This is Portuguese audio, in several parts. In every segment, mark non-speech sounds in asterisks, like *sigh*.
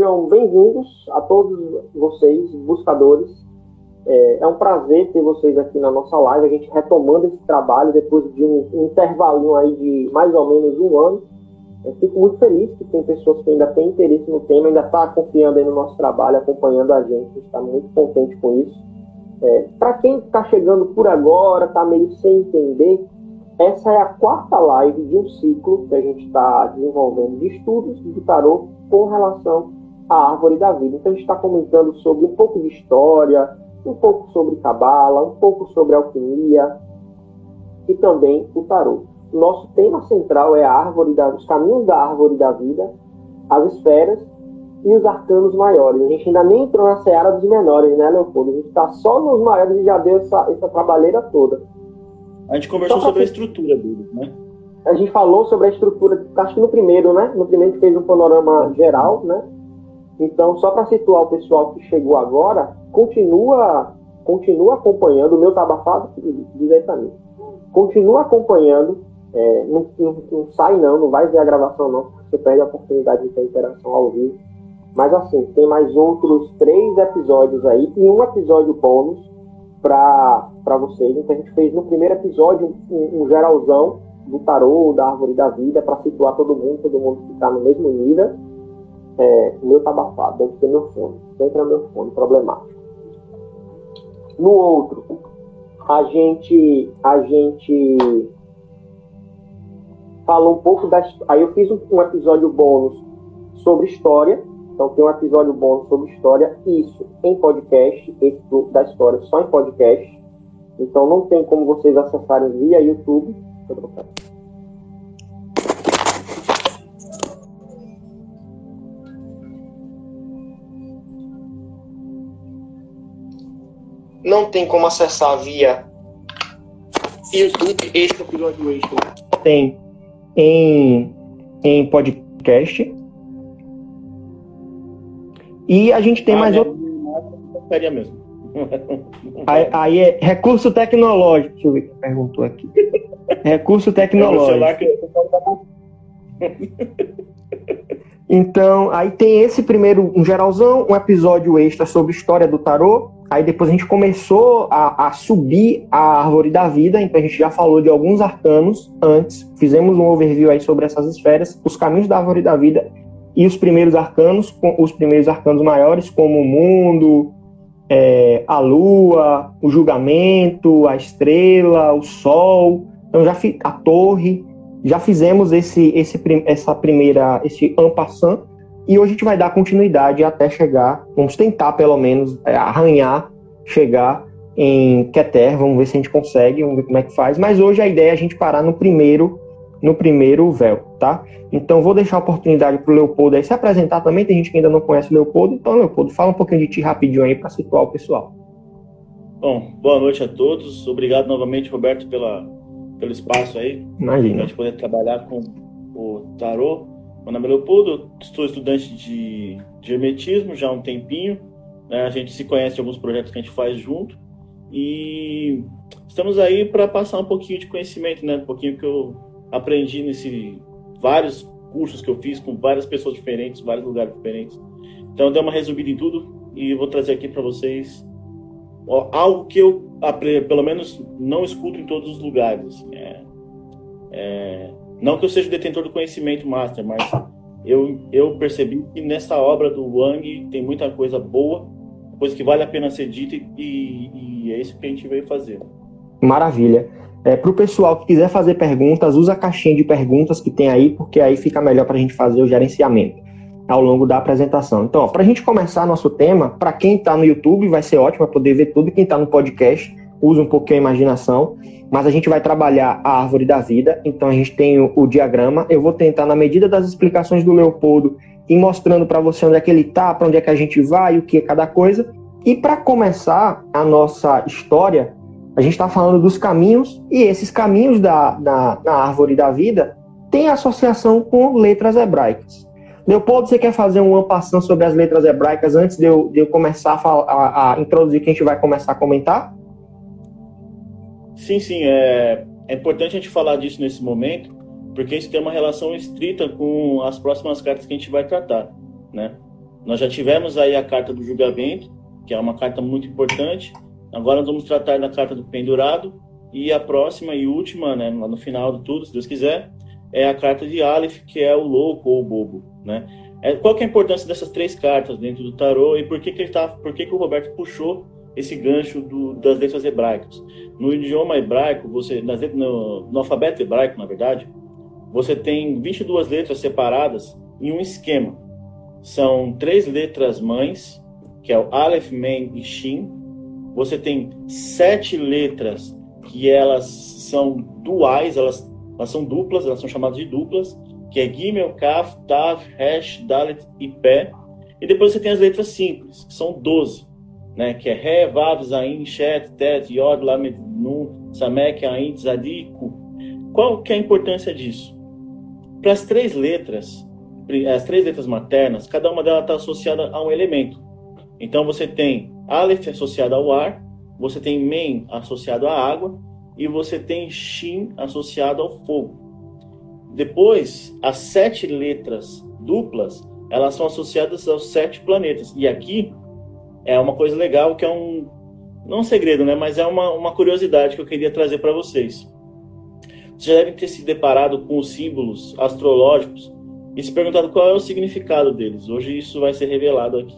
sejam bem-vindos a todos vocês, buscadores. É, é, um prazer ter vocês aqui na nossa live, a gente retomando esse trabalho depois de um, intervalinho aí de mais ou menos um ano. Eu fico muito feliz que tem pessoas que ainda têm interesse no tema, ainda está confiando aí no nosso trabalho, acompanhando a gente, está muito contente com isso. É, Para quem está chegando por agora, está meio sem entender, essa é a quarta live de um ciclo que a gente está desenvolvendo de estudos do tarô com relação à árvore da vida. Então a gente está comentando sobre um pouco de história, um pouco sobre cabala, um pouco sobre alquimia e também o tarô. Nosso tema central é a árvore da, os caminhos da árvore da vida, as esferas e os arcanos maiores. A gente ainda nem entrou na seara dos menores, né, Leopoldo? A gente está só nos maiores e já deu essa, essa trabalheira toda. A gente conversou sobre a estrutura deles, né? A gente falou sobre a estrutura, acho que no primeiro, né? No primeiro que fez um panorama geral, né? Então, só para situar o pessoal que chegou agora, continua, continua acompanhando, o meu tá abafado diretamente. Continua acompanhando, é, não, não, não, sai não, não vai ver a gravação não, você perde a oportunidade de ter interação ao vivo. Mas assim, tem mais outros três episódios aí e um episódio bônus para vocês. Então a gente fez no primeiro episódio um, um geralzão do tarô, da árvore da vida, para situar todo mundo, todo mundo ficar no mesmo nível. É, meu tá abafado, deve ser meu fone. Sempre é meu fone, problemático. No outro, a gente, a gente falou um pouco da. Aí eu fiz um, um episódio bônus sobre história, então tem um episódio bom sobre história, isso em podcast, esse da história só em podcast. Então não tem como vocês acessarem via YouTube. Não tem como acessar via YouTube esse episódio extra. Tem em, em podcast e a gente tem ah, mais outro. Seria mesmo. *laughs* Aí, aí, é recurso tecnológico. Deixa eu ver quem perguntou aqui. recurso *laughs* tecnológico. Então, aí tem esse primeiro, um geralzão, um episódio extra sobre história do tarô. Aí depois a gente começou a, a, subir a árvore da vida, então a gente já falou de alguns arcanos antes, fizemos um overview aí sobre essas esferas, os caminhos da árvore da vida e os primeiros arcanos, os primeiros arcanos maiores, como o mundo, é, a lua, o julgamento, a estrela, o sol, então já a torre, já fizemos esse, esse, essa primeira, esse ampassant, e hoje a gente vai dar continuidade até chegar, vamos tentar pelo menos é, arranhar, chegar em Keter, vamos ver se a gente consegue, vamos ver como é que faz, mas hoje a ideia é a gente parar no primeiro no primeiro véu, tá? Então vou deixar a oportunidade para o Leopoldo aí se apresentar também. Tem gente que ainda não conhece o Leopoldo. Então, Leopoldo, fala um pouquinho de ti rapidinho aí para situar o pessoal. Bom, boa noite a todos. Obrigado novamente, Roberto, pela, pelo espaço aí. Imagina. Para a gente poder trabalhar com o tarô. Nome é Leopoldo, estou estudante de, de hermetismo já há um tempinho. Né? A gente se conhece de alguns projetos que a gente faz junto. E estamos aí para passar um pouquinho de conhecimento, né? Um pouquinho que eu aprendi nesse vários cursos que eu fiz com várias pessoas diferentes, vários lugares diferentes. Então eu dei uma resumida em tudo e vou trazer aqui para vocês algo que eu pelo menos não escuto em todos os lugares. Assim, é, é, não que eu seja detentor do conhecimento master, mas eu, eu percebi que nessa obra do Wang tem muita coisa boa, coisa que vale a pena ser dita e, e é isso que a gente veio fazer. Maravilha. É, para o pessoal que quiser fazer perguntas, usa a caixinha de perguntas que tem aí, porque aí fica melhor para a gente fazer o gerenciamento ao longo da apresentação. Então, para a gente começar nosso tema, para quem está no YouTube, vai ser ótimo poder ver tudo. Quem está no podcast, usa um pouquinho a imaginação. Mas a gente vai trabalhar a árvore da vida, então a gente tem o, o diagrama. Eu vou tentar, na medida das explicações do Leopoldo, ir mostrando para você onde é que ele está, para onde é que a gente vai, o que é cada coisa. E para começar a nossa história, a gente está falando dos caminhos, e esses caminhos da, da, da árvore da vida têm associação com letras hebraicas. Leopoldo, você quer fazer uma passão sobre as letras hebraicas antes de eu, de eu começar a, falar, a, a introduzir que a gente vai começar a comentar? Sim, sim. É, é importante a gente falar disso nesse momento, porque isso tem uma relação estrita com as próximas cartas que a gente vai tratar, né? Nós já tivemos aí a carta do julgamento, que é uma carta muito importante. Agora vamos tratar da carta do pendurado e a próxima e última, né, no final de tudo, se Deus quiser, é a carta de Aleph, que é o louco ou o bobo, né? É, qual que é a importância dessas três cartas dentro do tarô e por que que ele tá, por que que o Roberto puxou esse gancho do, das letras hebraicas? No idioma hebraico, você nas, no, no alfabeto hebraico, na verdade, você tem 22 letras separadas em um esquema. São três letras mães, que é o Aleph, Mem e Shin. Você tem sete letras que elas são duais, elas, elas são duplas, elas são chamadas de duplas, que é Gimel, Kaf, Tav, Resh, Dalet e Pé. E depois você tem as letras simples, que são 12, né? que é Re, Vav, Zain, Shet, Tet, Yod, Lamed, Nun, Samek, Ain, Zadi, Ku. Qual que é a importância disso? Para as três letras, as três letras maternas, cada uma delas está associada a um elemento. Então você tem Aleph associado ao ar, você tem Men associado à água e você tem Shin associado ao fogo. Depois, as sete letras duplas, elas são associadas aos sete planetas. E aqui é uma coisa legal que é um não um segredo, né, mas é uma, uma curiosidade que eu queria trazer para vocês. Vocês já devem ter se deparado com os símbolos astrológicos e se perguntado qual é o significado deles. Hoje isso vai ser revelado aqui.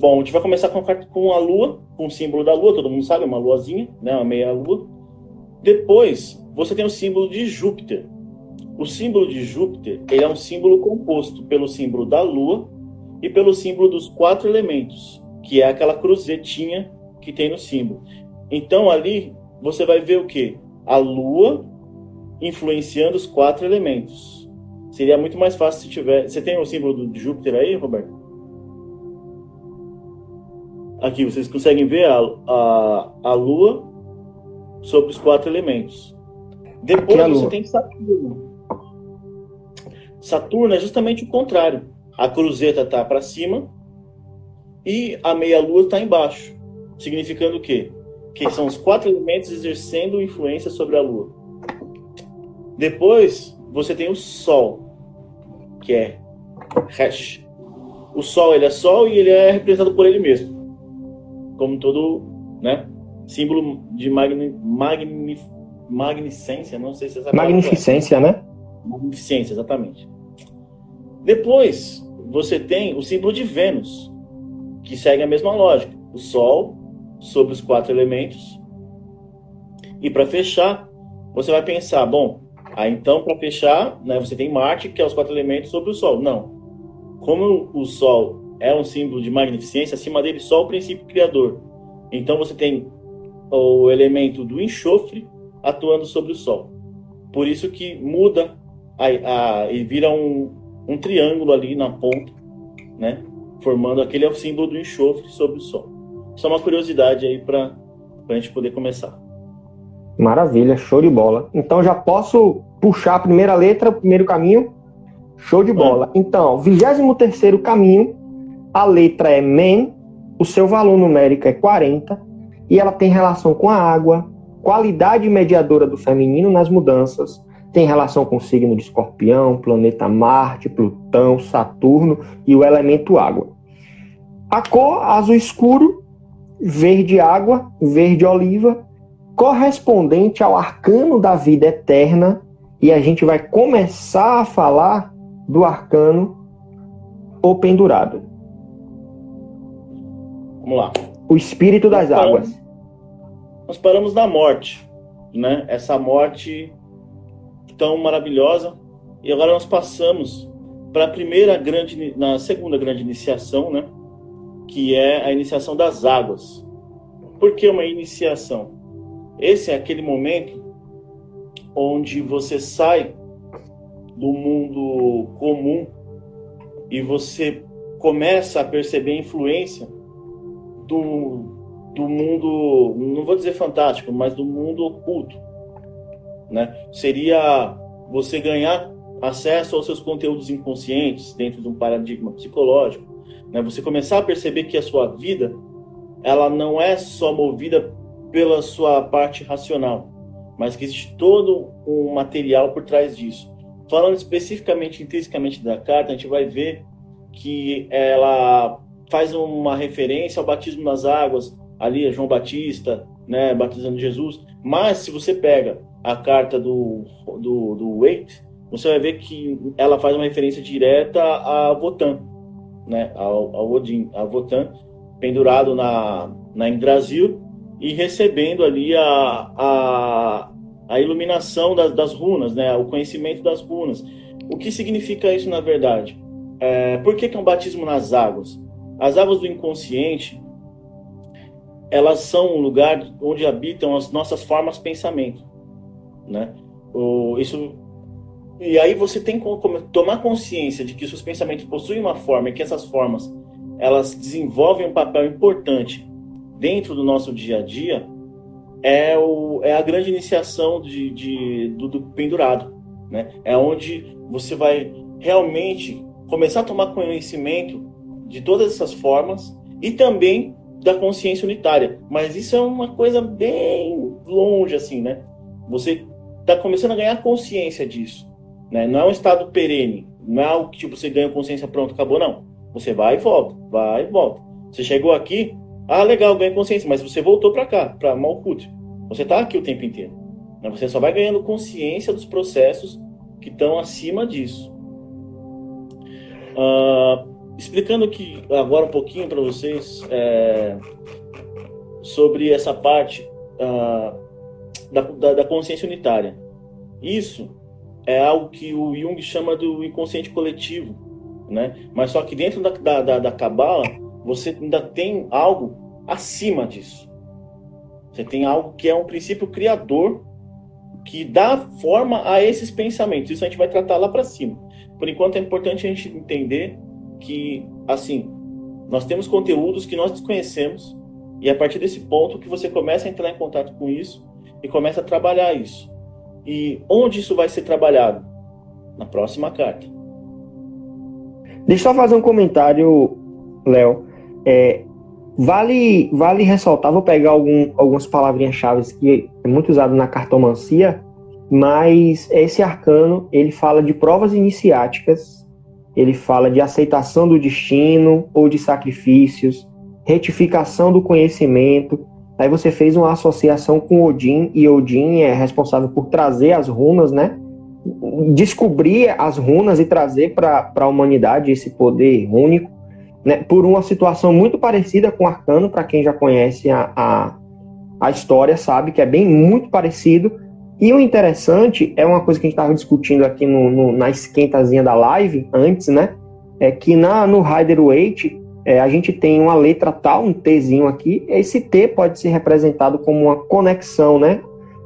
Bom, a gente vai começar com, com a lua, com o símbolo da lua, todo mundo sabe, uma luazinha, né, uma meia lua. Depois, você tem o símbolo de Júpiter. O símbolo de Júpiter, ele é um símbolo composto pelo símbolo da lua e pelo símbolo dos quatro elementos, que é aquela cruzetinha que tem no símbolo. Então ali você vai ver o que? a Lua influenciando os quatro elementos. Seria muito mais fácil se tiver. Você tem o símbolo de Júpiter aí, Roberto? Aqui, vocês conseguem ver a, a, a Lua sobre os quatro elementos. Depois é você tem Saturno. Saturno é justamente o contrário. A cruzeta está para cima e a meia-lua está embaixo. Significando o quê? que são os quatro elementos exercendo influência sobre a Lua. Depois, você tem o Sol, que é Resh. O Sol, ele é Sol e ele é representado por ele mesmo. Como todo, né, símbolo de magni, magni, magnificência, não sei se essa Magnificência, é. né? Magnificência, exatamente. Depois, você tem o símbolo de Vênus, que segue a mesma lógica. O Sol, sobre os quatro elementos. E para fechar, você vai pensar, bom, aí então para fechar, né, você tem Marte, que é os quatro elementos sobre o Sol. Não. Como o Sol é um símbolo de magnificência, acima dele só o princípio criador. Então você tem o elemento do enxofre atuando sobre o Sol. Por isso que muda a, a, e vira um, um triângulo ali na ponta, né? Formando aquele é o símbolo do enxofre sobre o Sol. Só uma curiosidade aí para a gente poder começar. Maravilha, show de bola. Então já posso puxar a primeira letra, o primeiro caminho? Show de bola. Então, 23 caminho, a letra é Men, o seu valor numérico é 40 e ela tem relação com a água, qualidade mediadora do feminino nas mudanças, tem relação com o signo de escorpião, planeta Marte, Plutão, Saturno e o elemento água. A cor azul escuro verde água, verde oliva, correspondente ao arcano da vida eterna, e a gente vai começar a falar do arcano o pendurado. Vamos lá. O espírito das nós águas. Paramos, nós paramos na morte, né? Essa morte tão maravilhosa. E agora nós passamos para a primeira grande, na segunda grande iniciação, né? que é a iniciação das águas. Por que uma iniciação? Esse é aquele momento onde você sai do mundo comum e você começa a perceber a influência do, do mundo, não vou dizer fantástico, mas do mundo oculto. Né? Seria você ganhar acesso aos seus conteúdos inconscientes dentro de um paradigma psicológico né? Você começar a perceber que a sua vida ela não é só movida pela sua parte racional, mas que existe todo um material por trás disso. Falando especificamente, intrinsecamente da carta, a gente vai ver que ela faz uma referência ao batismo nas águas, ali é João Batista, né, batizando Jesus. Mas se você pega a carta do, do, do Waite, você vai ver que ela faz uma referência direta a Votan, né, ao, ao Odin, a Votan, pendurado na, na Brasil e recebendo ali a, a, a iluminação das, das runas, né, o conhecimento das runas. O que significa isso na verdade? É, por que, que é um batismo nas águas? As águas do inconsciente, elas são um lugar onde habitam as nossas formas de pensamento, né? O, isso e aí você tem que tomar consciência de que seus pensamentos possuem uma forma e que essas formas elas desenvolvem um papel importante dentro do nosso dia a dia é, o, é a grande iniciação de, de do, do, pendurado, né? É onde você vai realmente começar a tomar conhecimento de todas essas formas e também da consciência unitária. Mas isso é uma coisa bem longe, assim, né? Você está começando a ganhar consciência disso. Né? Não é um estado perene. Não é algo que tipo, você ganha consciência, pronto, acabou, não. Você vai e volta, vai e volta. Você chegou aqui, ah, legal, ganha consciência, mas você voltou para cá, para Malkut. Você está aqui o tempo inteiro. Né? Você só vai ganhando consciência dos processos que estão acima disso. Uh, explicando aqui agora um pouquinho para vocês é, sobre essa parte uh, da, da, da, consciência unitária. Isso é algo que o Jung chama do inconsciente coletivo, né? Mas só que dentro da, da, da Kabbalah você ainda tem algo acima disso. Você tem algo que é um princípio criador que dá forma a esses pensamentos. Isso a gente vai tratar lá para cima. Por enquanto é importante a gente entender que, assim, nós temos conteúdos que nós desconhecemos e a partir desse ponto que você começa a entrar em contato com isso e começa a trabalhar isso. E onde isso vai ser trabalhado? Na próxima carta. Deixa eu fazer um comentário, Léo. É, vale, vale ressaltar, vou pegar algum, algumas palavrinhas-chave que é muito usado na cartomancia, mas esse arcano ele fala de provas iniciáticas ele fala de aceitação do destino ou de sacrifícios, retificação do conhecimento. Aí você fez uma associação com Odin, e Odin é responsável por trazer as runas, né? Descobrir as runas e trazer para a humanidade esse poder único, né? Por uma situação muito parecida com Arcano, para quem já conhece a, a, a história, sabe que é bem muito parecido, e o interessante é uma coisa que a gente estava discutindo aqui no, no, na esquentazinha da live antes, né? É que na, no Rider Weight é, a gente tem uma letra tal, um Tzinho aqui. Esse T pode ser representado como uma conexão, né?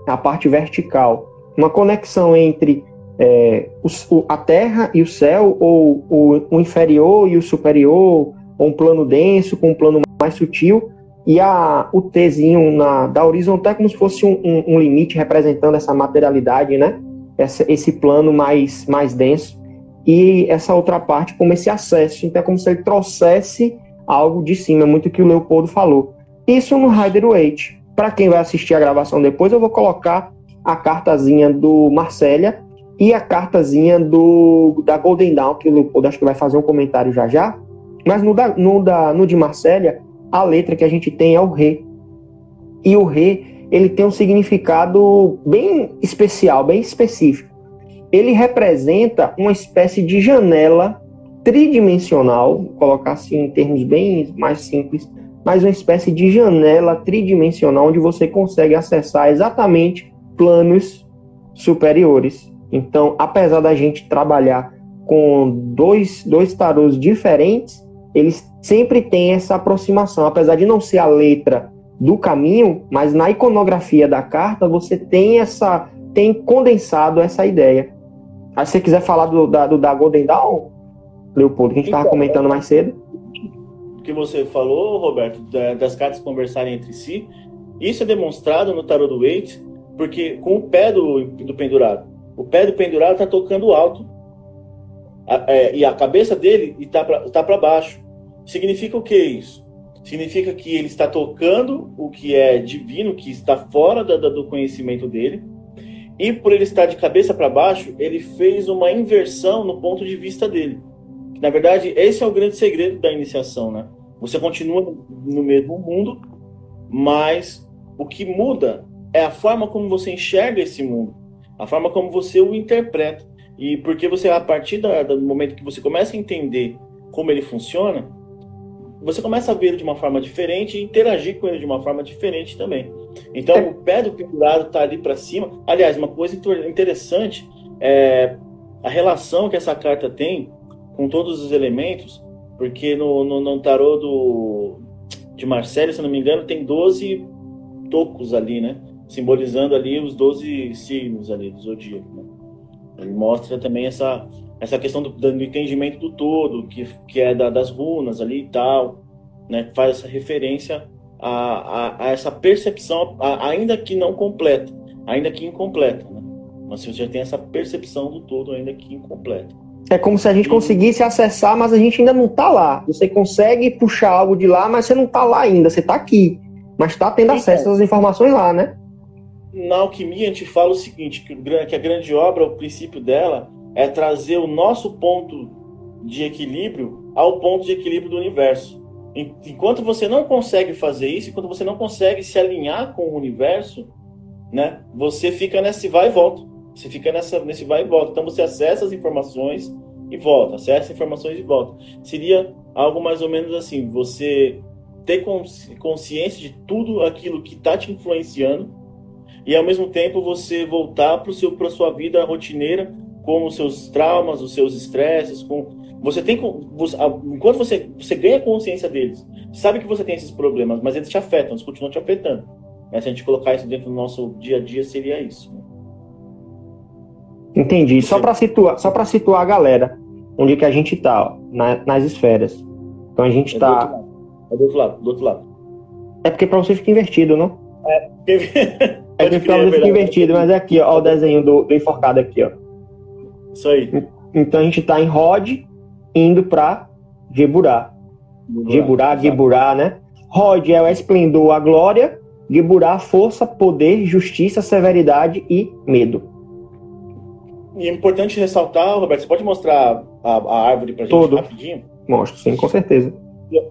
A parte vertical. Uma conexão entre é, o, a Terra e o céu, ou o, o inferior e o superior, ou um plano denso com um plano mais sutil e a, o Tzinho na, da horizontal é como se fosse um, um, um limite representando essa materialidade, né? Essa, esse plano mais, mais denso. E essa outra parte como esse acesso. Então é como se ele trouxesse algo de cima, muito que o Leopoldo falou. Isso no Rider Waite. Para quem vai assistir a gravação depois, eu vou colocar a cartazinha do Marcélia e a cartazinha do da Golden Dawn, que o Leopoldo acho que vai fazer um comentário já já. Mas no, da, no, da, no de Marcélia, a letra que a gente tem é o Ré. E o Ré, ele tem um significado bem especial, bem específico. Ele representa uma espécie de janela tridimensional, colocar assim em termos bem mais simples, mas uma espécie de janela tridimensional onde você consegue acessar exatamente planos superiores. Então, apesar da gente trabalhar com dois, dois tarôs diferentes, eles sempre têm essa aproximação, apesar de não ser a letra do caminho, mas na iconografia da carta você tem essa tem condensado essa ideia. Aí se você quiser falar do da, do, da Golden Dawn, Leopoldo, que a gente estava então, comentando mais cedo. O que você falou, Roberto, das cartas conversarem entre si, isso é demonstrado no tarot do Waite, porque com o pé do, do pendurado, o pé do pendurado está tocando alto a, é, e a cabeça dele está para tá baixo. Significa o que isso? Significa que ele está tocando o que é divino, que está fora da, da, do conhecimento dele, e por ele estar de cabeça para baixo, ele fez uma inversão no ponto de vista dele. Na verdade, esse é o grande segredo da iniciação, né? Você continua no mesmo mundo, mas o que muda é a forma como você enxerga esse mundo, a forma como você o interpreta. E porque você, a partir do momento que você começa a entender como ele funciona, você começa a ele de uma forma diferente e interagir com ele de uma forma diferente também. Então, é. o pé do pendurado está ali para cima. Aliás, uma coisa interessante é a relação que essa carta tem com todos os elementos, porque no, no, no tarô do, de Marcelo, se não me engano, tem 12 tocos ali, né? Simbolizando ali os 12 signos ali do zodíaco. Né? Ele mostra também essa, essa questão do, do entendimento do todo, que, que é da, das runas ali e tal, né? Faz essa referência a, a, a essa percepção, a, ainda que não completa, ainda que incompleta, né? Mas você já tem essa percepção do todo, ainda que incompleta. É como se a gente conseguisse acessar, mas a gente ainda não está lá. Você consegue puxar algo de lá, mas você não está lá ainda. Você está aqui, mas está tendo acesso às informações lá, né? Na alquimia, a gente fala o seguinte: que a grande obra, o princípio dela, é trazer o nosso ponto de equilíbrio ao ponto de equilíbrio do universo. Enquanto você não consegue fazer isso, enquanto você não consegue se alinhar com o universo, né, você fica nesse vai e volta. Você fica nessa, nesse vai e volta. Então você acessa as informações e volta, acessa informações e volta. Seria algo mais ou menos assim: você ter consciência de tudo aquilo que está te influenciando e ao mesmo tempo você voltar para sua vida rotineira com os seus traumas, os seus estresses, com você tem você, enquanto você você ganha consciência deles, sabe que você tem esses problemas, mas eles te afetam, eles continuam te afetando. Né? Se a gente colocar isso dentro do nosso dia a dia, seria isso. Entendi. Só para situar, só para situar a galera, onde que a gente está, na, nas esferas. Então a gente está. É, do outro lado, do outro lado. É porque para você fica invertido, não? É, *laughs* é *laughs* porque para você fica invertido, mas é aqui, ó, o desenho do, do enforcado aqui, ó. Isso aí. Então a gente está em Rod indo para Geburá. Geburá, Geburá, né? Rod é o esplendor, a glória. Geburá, força, poder, justiça, severidade e medo. E é importante ressaltar, Roberto, você pode mostrar a, a árvore para gente Todo. rapidinho? Mostro, sim, com certeza.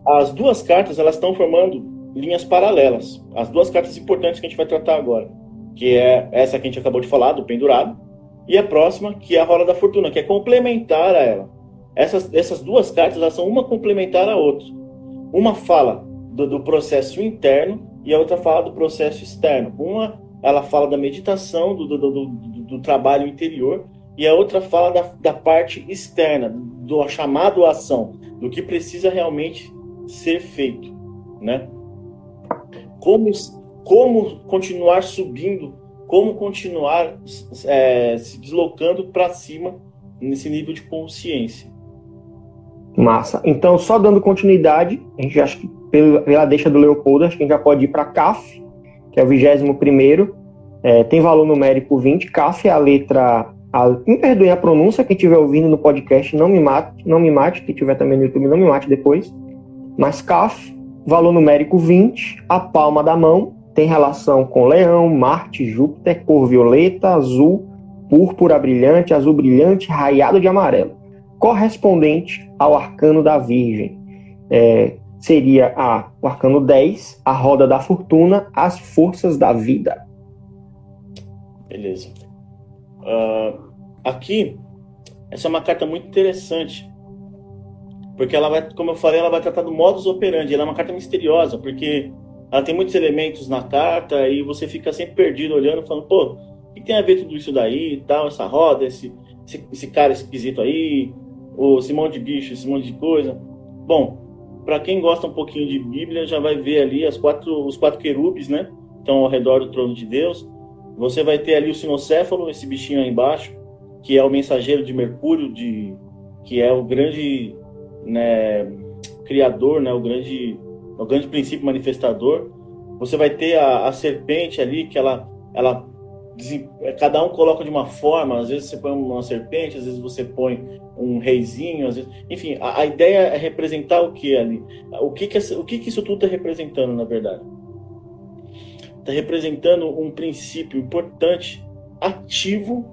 As duas cartas, elas estão formando linhas paralelas. As duas cartas importantes que a gente vai tratar agora. Que é essa que a gente acabou de falar, do pendurado. E a próxima, que é a rola da fortuna, que é complementar a ela. Essas, essas duas cartas, elas são uma complementar a outra. Uma fala do, do processo interno e a outra fala do processo externo. Uma, ela fala da meditação, do, do, do, do trabalho interior, e a outra fala da, da parte externa, do chamado à ação, do que precisa realmente ser feito, né? Como, como continuar subindo, como continuar é, se deslocando para cima nesse nível de consciência. Massa. Então, só dando continuidade, a gente acha que pela deixa do Leopoldo, acho que a gente já pode ir para CAF, que é o 21 primeiro, é, tem valor numérico 20. CAF é a letra a, me perdoem a pronúncia, quem estiver ouvindo no podcast, não me mate, não me mate, quem estiver também no YouTube, não me mate depois. Mas CAF, valor numérico 20, a palma da mão, tem relação com Leão, Marte, Júpiter, cor violeta, azul, púrpura brilhante, azul brilhante, raiado de amarelo, correspondente ao arcano da Virgem. É, seria a, o arcano 10, a roda da fortuna, as forças da vida. Beleza. Uh, aqui, essa é uma carta muito interessante, porque ela vai, como eu falei, ela vai tratar do modus operandi. Ela é uma carta misteriosa, porque ela tem muitos elementos na carta e você fica sempre perdido olhando, falando, pô, o que tem a ver tudo isso daí tal, essa roda, esse, esse, esse cara esquisito aí, ou monte de bicho, esse monte de coisa. Bom, para quem gosta um pouquinho de Bíblia, já vai ver ali as quatro, os quatro querubes, né? Estão ao redor do trono de Deus. Você vai ter ali o sinocéfalo, esse bichinho aí embaixo, que é o mensageiro de Mercúrio, de, que é o grande né, criador, né, o, grande, o grande princípio manifestador. Você vai ter a, a serpente ali, que ela, ela cada um coloca de uma forma, às vezes você põe uma serpente, às vezes você põe um reizinho, às vezes, enfim, a, a ideia é representar o que ali, o que que, o que que isso tudo está representando na verdade está representando um princípio importante, ativo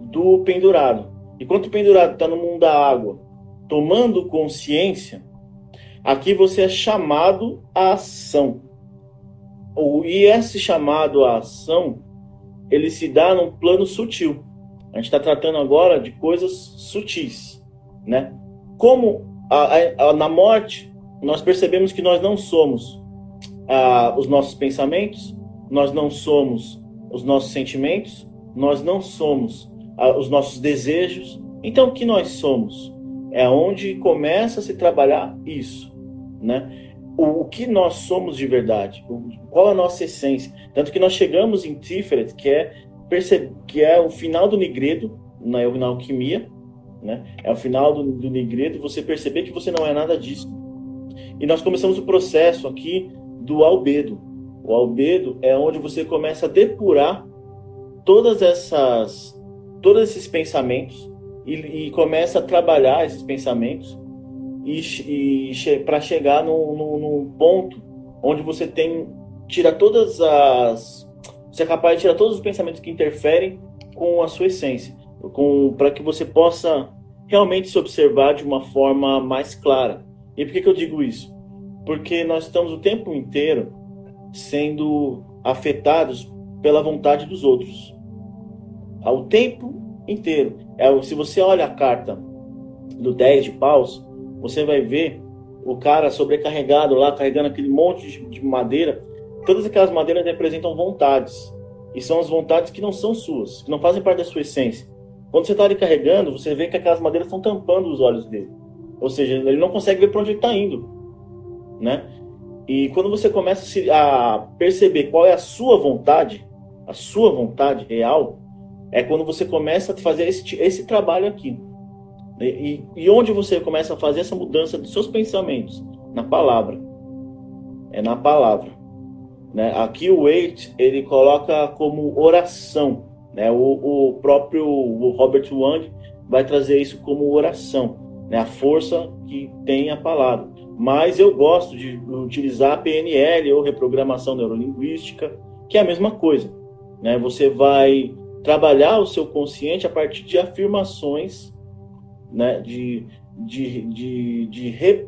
do pendurado. Enquanto o pendurado está no mundo da água, tomando consciência, aqui você é chamado à ação. E esse chamado à ação, ele se dá num plano sutil. A gente está tratando agora de coisas sutis, né? Como a, a, na morte, nós percebemos que nós não somos ah, os nossos pensamentos, nós não somos os nossos sentimentos, nós não somos ah, os nossos desejos. Então, o que nós somos? É onde começa a se trabalhar isso, né? O, que nós somos de verdade? Qual a nossa essência? Tanto que nós chegamos em Tiferet, que é que é o final do Nigredo na, na alquimia, né? É o final do, do Nigredo você perceber que você não é nada disso. E nós começamos o processo aqui do albedo. O albedo é onde você começa a depurar todas essas, todos esses pensamentos e, e começa a trabalhar esses pensamentos e, e para chegar num, num, num, ponto onde você tem tira todas as você é capaz de tirar todos os pensamentos que interferem com a sua essência, com para que você possa realmente se observar de uma forma mais clara. E por que, que eu digo isso? Porque nós estamos o tempo inteiro sendo afetados pela vontade dos outros. Ao tempo inteiro. É, se você olha a carta do 10 de paus, você vai ver o cara sobrecarregado lá, carregando aquele monte de madeira. Todas aquelas madeiras representam vontades. E são as vontades que não são suas, que não fazem parte da sua essência. Quando você está ali carregando, você vê que aquelas madeiras estão tampando os olhos dele. Ou seja, ele não consegue ver para onde ele está indo né? E quando você começa a perceber qual é a sua vontade, a sua vontade real, é quando você começa a fazer esse, esse trabalho aqui. E, e onde você começa a fazer essa mudança dos seus pensamentos? Na palavra. É na palavra. Né? Aqui o Wait ele coloca como oração. Né? O, o próprio o Robert Wang vai trazer isso como oração. Né? A força que tem a palavra mas eu gosto de utilizar PNL ou reprogramação neurolinguística, que é a mesma coisa. Né? Você vai trabalhar o seu consciente a partir de afirmações, né? de, de, de, de re,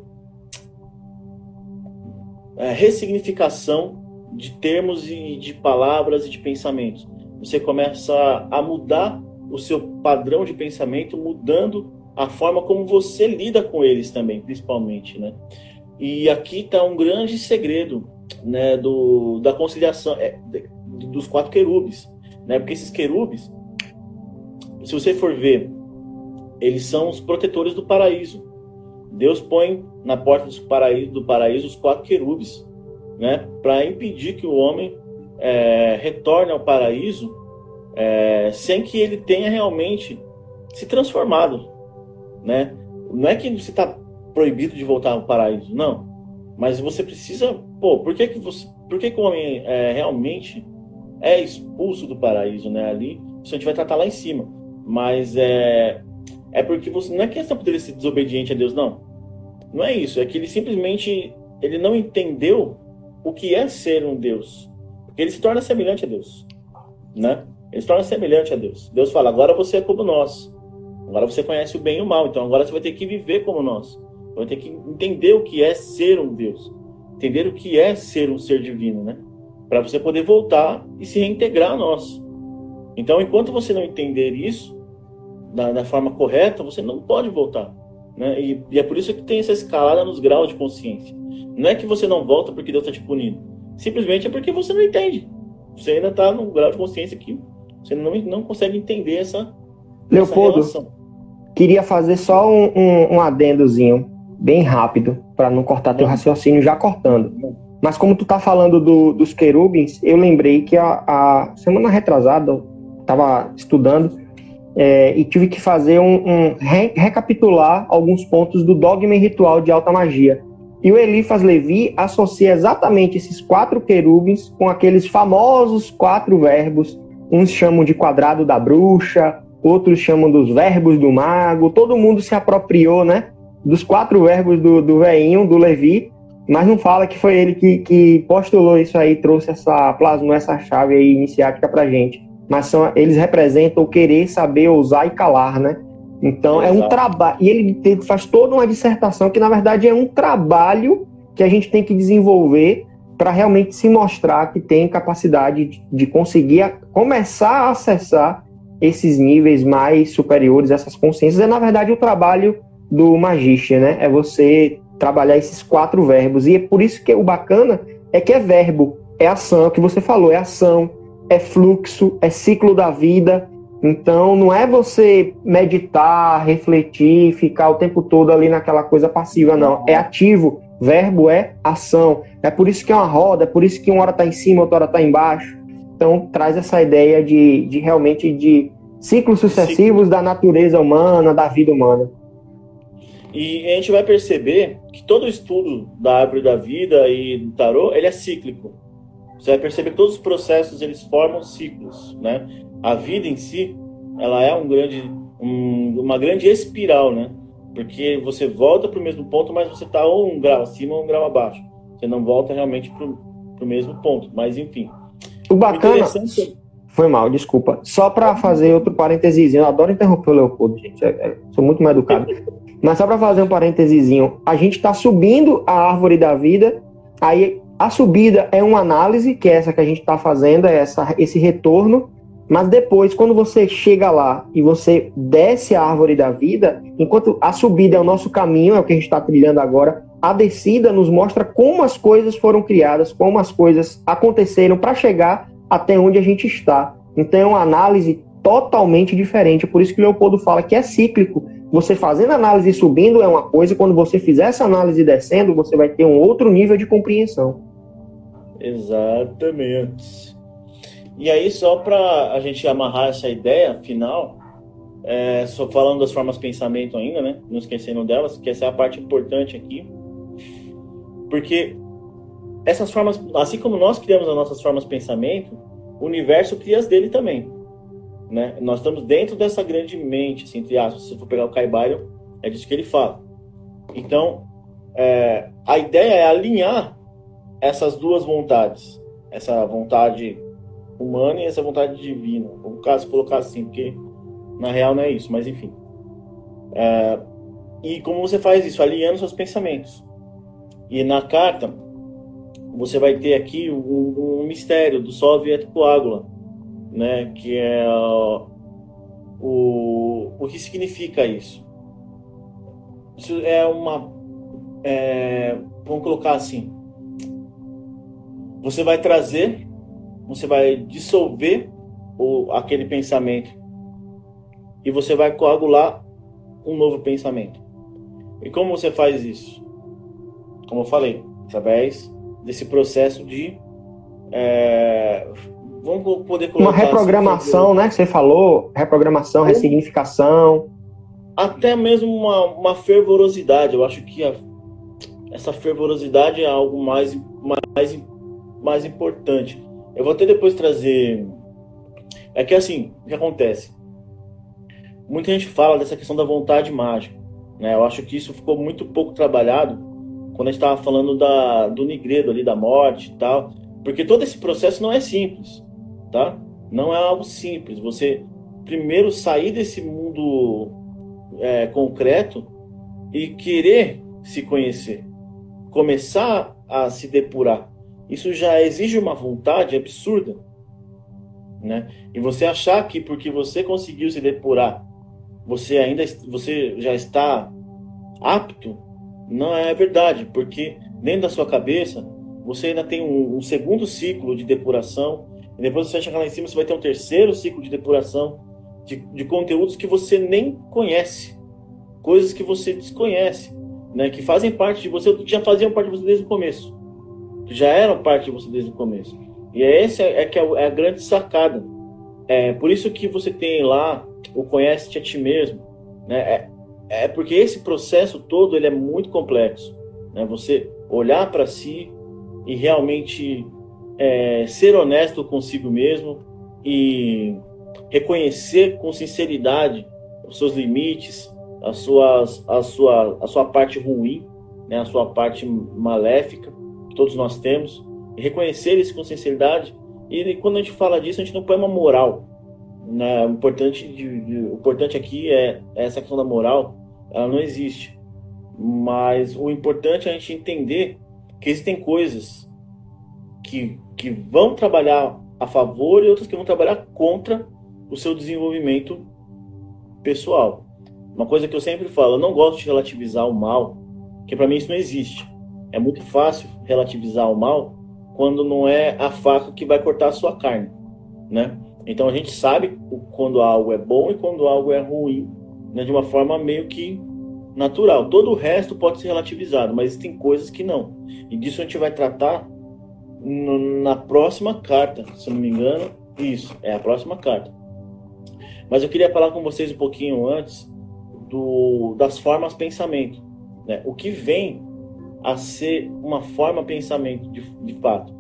é, ressignificação de termos e de palavras e de pensamentos. Você começa a mudar o seu padrão de pensamento, mudando a forma como você lida com eles também, principalmente, né? E aqui está um grande segredo, né, do, da conciliação é, dos quatro querubes, né? Porque esses querubes, se você for ver, eles são os protetores do paraíso. Deus põe na porta do paraíso, do paraíso os quatro querubes, né, para impedir que o homem é, retorne ao paraíso é, sem que ele tenha realmente se transformado, né? Não é que você está proibido de voltar ao paraíso, não. Mas você precisa, pô, por que que você, por que que o homem é, realmente é expulso do paraíso, né? Ali, isso a gente vai tratar lá em cima. Mas é é porque você não é questão dele ser desobediente a Deus, não. Não é isso, é que ele simplesmente ele não entendeu o que é ser um Deus. Porque ele se torna semelhante a Deus, né? Ele se torna semelhante a Deus. Deus fala: "Agora você é como nós". Agora você conhece o bem e o mal, então agora você vai ter que viver como nós. Vai ter que entender o que é ser um Deus. Entender o que é ser um ser divino, né? Para você poder voltar e se reintegrar a nós. Então, enquanto você não entender isso da, da forma correta, você não pode voltar. Né? E, e, é por isso que tem essa escalada nos graus de consciência. Não é que você não volta porque Deus está te punindo. Simplesmente é porque você não entende. Você ainda está num grau de consciência que você não, não consegue entender essa, Leopoldo, essa relação queria fazer só um, um, um adendozinho, bem rápido, para não cortar teu raciocínio já cortando. Mas como tu tá falando do, dos querubins, eu lembrei que a, a semana retrasada eu estava estudando é, e tive que fazer um, um re, recapitular alguns pontos do dogma e ritual de alta magia. E o Elifas Levi associa exatamente esses quatro querubins com aqueles famosos quatro verbos. Uns chamam de quadrado da bruxa, outros chamam dos verbos do mago, todo mundo se apropriou, né? Dos quatro verbos do, do veinho, do Levi, mas não fala que foi ele que, que postulou isso aí, trouxe essa, plasmou essa chave aí iniciática pra gente. Mas são, eles representam o querer, saber, ousar e calar, né? Então Exato. é um trabalho. E ele faz toda uma dissertação que, na verdade, é um trabalho que a gente tem que desenvolver para realmente se mostrar que tem capacidade de, de conseguir a, começar a acessar esses níveis mais superiores, essas consciências. É, na verdade, o trabalho do magista, né? É você trabalhar esses quatro verbos. E é por isso que o bacana é que é verbo, é ação, é o que você falou, é ação, é fluxo, é ciclo da vida. Então, não é você meditar, refletir, ficar o tempo todo ali naquela coisa passiva, não. É ativo. Verbo é ação. É por isso que é uma roda, é por isso que uma hora está em cima, outra hora está embaixo. Então, traz essa ideia de, de realmente de ciclos sucessivos Ciclo. da natureza humana, da vida humana. E a gente vai perceber que todo o estudo da árvore da vida e do tarô, ele é cíclico. Você vai perceber que todos os processos eles formam ciclos, né? A vida em si, ela é um grande, um, uma grande espiral, né? Porque você volta para o mesmo ponto, mas você está um grau acima ou um grau abaixo. Você não volta realmente para o mesmo ponto. Mas enfim, o bacana. Foi mal, desculpa. Só para fazer outro parênteses, eu adoro interromper o Leopoldo, gente. É, é, sou muito mal educado. *laughs* Mas só para fazer um parênteses, a gente está subindo a árvore da vida. Aí a subida é uma análise, que é essa que a gente está fazendo, é essa, esse retorno. Mas depois, quando você chega lá e você desce a árvore da vida, enquanto a subida é o nosso caminho, é o que a gente está trilhando agora, a descida nos mostra como as coisas foram criadas, como as coisas aconteceram para chegar até onde a gente está. Então é uma análise totalmente diferente. Por isso que Leopoldo fala que é cíclico. Você fazendo análise subindo é uma coisa, quando você fizer essa análise descendo, você vai ter um outro nível de compreensão. Exatamente. E aí, só para a gente amarrar essa ideia final, é, só falando das formas de pensamento ainda, né? Não esquecendo delas, que essa é a parte importante aqui. Porque essas formas, assim como nós criamos as nossas formas de pensamento, o universo cria as dele também. Né? Nós estamos dentro dessa grande mente, assim, entre aspas. Se for pegar o Caibalion, é disso que ele fala. Então, é, a ideia é alinhar essas duas vontades. Essa vontade humana e essa vontade divina. No caso, colocar assim, porque na real não é isso, mas enfim. É, e como você faz isso? Alinhando seus pensamentos. E na carta, você vai ter aqui um, um mistério do Sol Coágula, né? Que é o, o que significa isso. Isso é uma. É, vamos colocar assim. Você vai trazer, você vai dissolver o, aquele pensamento e você vai coagular um novo pensamento. E como você faz isso? como eu falei, através desse processo de. É, vamos poder colocar. Uma assim, reprogramação, né? Que você falou, reprogramação, ou, ressignificação. Até mesmo uma, uma fervorosidade. Eu acho que a, essa fervorosidade é algo mais, mais, mais importante. Eu vou até depois trazer. É que assim, o que acontece? Muita gente fala dessa questão da vontade mágica. Né? Eu acho que isso ficou muito pouco trabalhado quando a gente estava falando da, do Nigredo ali, da morte e tal. Porque todo esse processo não é simples, tá? Não é algo simples. Você primeiro sair desse mundo é, concreto e querer se conhecer, começar a se depurar. Isso já exige uma vontade absurda, né? E você achar que porque você conseguiu se depurar, você ainda você já está apto não é verdade, porque dentro da sua cabeça você ainda tem um, um segundo ciclo de depuração, e depois você chegar lá em cima, você vai ter um terceiro ciclo de depuração de, de conteúdos que você nem conhece, coisas que você desconhece, né, que fazem parte de você, que já faziam parte de você desde o começo, já eram parte de você desde o começo. E é esse é, que é, é a grande sacada. É por isso que você tem lá o conhece-te a ti mesmo, né? É, é porque esse processo todo ele é muito complexo. Né? Você olhar para si e realmente é, ser honesto consigo mesmo e reconhecer com sinceridade os seus limites, as suas, a, sua, a sua parte ruim, né? a sua parte maléfica, todos nós temos, reconhecer isso com sinceridade. E quando a gente fala disso, a gente não põe uma moral. Né? O, importante de, de, o importante aqui é essa questão da moral, ela não existe. Mas o importante é a gente entender que existem coisas que, que vão trabalhar a favor e outras que vão trabalhar contra o seu desenvolvimento pessoal. Uma coisa que eu sempre falo, eu não gosto de relativizar o mal, porque para mim isso não existe. É muito fácil relativizar o mal quando não é a faca que vai cortar a sua carne, né? Então a gente sabe quando algo é bom e quando algo é ruim, né, de uma forma meio que natural. Todo o resto pode ser relativizado, mas existem coisas que não. E disso a gente vai tratar na próxima carta, se não me engano. Isso, é a próxima carta. Mas eu queria falar com vocês um pouquinho antes do, das formas pensamento. Né? O que vem a ser uma forma pensamento de, de fato.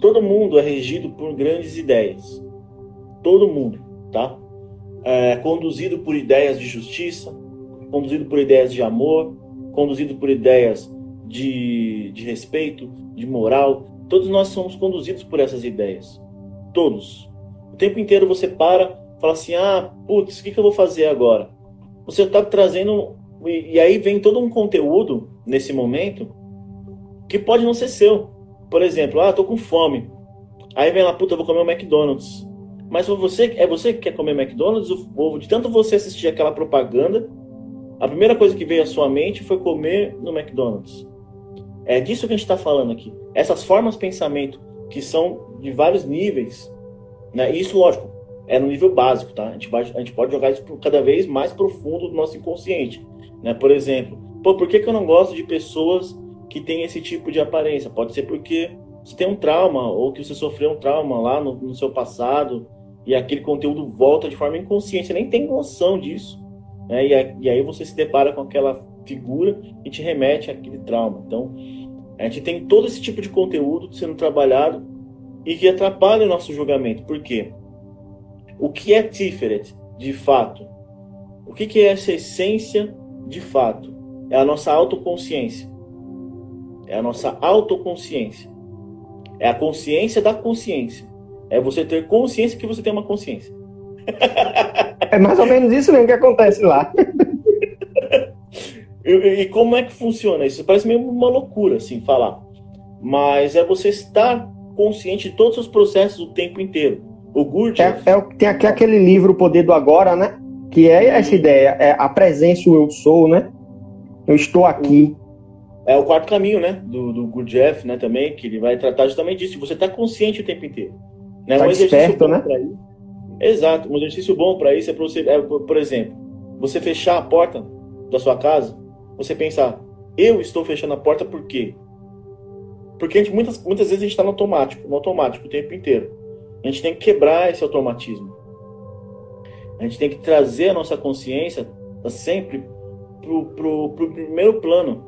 Todo mundo é regido por grandes ideias. Todo mundo, tá? É, conduzido por ideias de justiça, conduzido por ideias de amor, conduzido por ideias de, de respeito, de moral. Todos nós somos conduzidos por essas ideias. Todos. O tempo inteiro você para, fala assim: ah, putz, o que, que eu vou fazer agora? Você está trazendo. E, e aí vem todo um conteúdo nesse momento que pode não ser seu. Por exemplo, ah, tô com fome. Aí vem lá, puta, vou comer o um McDonald's. Mas você, é você que quer comer McDonald's, ou de tanto você assistir aquela propaganda, a primeira coisa que veio à sua mente foi comer no McDonald's. É disso que a gente está falando aqui. Essas formas de pensamento que são de vários níveis, né? E isso, lógico, é no nível básico, tá? A gente, vai, a gente pode jogar isso cada vez mais profundo do nosso inconsciente, né? Por exemplo, Pô, por que, que eu não gosto de pessoas que têm esse tipo de aparência? Pode ser porque você tem um trauma ou que você sofreu um trauma lá no, no seu passado e aquele conteúdo volta de forma inconsciente, você nem tem noção disso. Né? E, e aí você se depara com aquela figura e te remete àquele trauma. Então, a gente tem todo esse tipo de conteúdo sendo trabalhado e que atrapalha o nosso julgamento. Por quê? O que é Tiferet, de fato? O que, que é essa essência de fato? É a nossa autoconsciência. É a nossa autoconsciência. É a consciência da consciência. É você ter consciência que você tem uma consciência. *laughs* É mais ou menos isso mesmo que acontece lá. *laughs* e, e, como é que funciona isso? Parece meio uma loucura, assim, falar. Mas é você estar consciente de todos os processos o tempo inteiro. O Gurdjieff... É, é, tem aqui aquele livro O Poder do Agora, né? Que é essa ideia, é a presença, o eu sou, né? Eu estou aqui. É o quarto caminho, né? Do, do Gurdjieff, né? Também, que ele vai tratar justamente disso. Você está consciente o tempo inteiro. Né? Tá um desperto, né? Exato. Um exercício bom para isso é para você, é, por exemplo, você fechar a porta da sua casa, você pensar, eu estou fechando a porta por quê? Porque a gente, muitas, muitas vezes a gente está no automático, no automático o tempo inteiro. A gente tem que quebrar esse automatismo. A gente tem que trazer a nossa consciência sempre pro, pro, pro primeiro plano.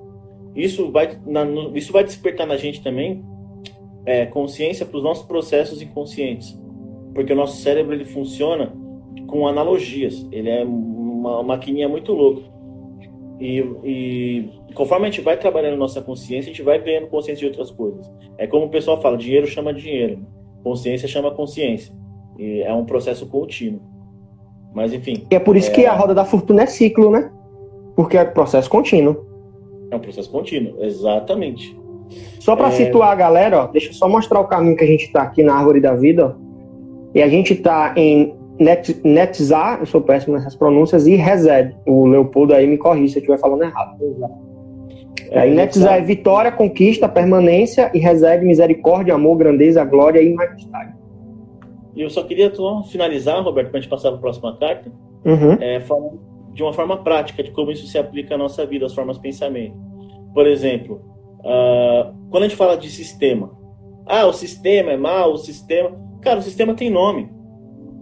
Isso vai, na, no, isso vai despertar na gente também é, consciência para os nossos processos inconscientes. Porque o nosso cérebro ele funciona com analogias. Ele é uma, maquininha muito louca. E, e, conforme a gente vai trabalhando nossa consciência, a gente vai ganhando consciência de outras coisas. É como o pessoal fala: dinheiro chama dinheiro, consciência chama consciência. E é um processo contínuo. Mas enfim. E é por isso é... que a roda da fortuna é ciclo, né? Porque é processo contínuo. É um processo contínuo, exatamente. Só para é... situar a galera, ó, deixa eu só mostrar o caminho que a gente está aqui na Árvore da Vida. Ó. E a gente está em Net, Netzar, eu sou péssimo nessas pronúncias, e Resed. O Leopoldo aí me corrige se eu estiver falando errado. É, aí Netzar é vitória, conquista, permanência, e Resed, misericórdia, amor, grandeza, glória e majestade. E eu só queria só finalizar, Roberto, para a gente passar para a próxima carta, uhum. é, falando de uma forma prática de como isso se aplica à nossa vida, às formas de pensamento. Por exemplo, uh, quando a gente fala de sistema, ah, o sistema é mau, o sistema. Cara, o sistema tem nome.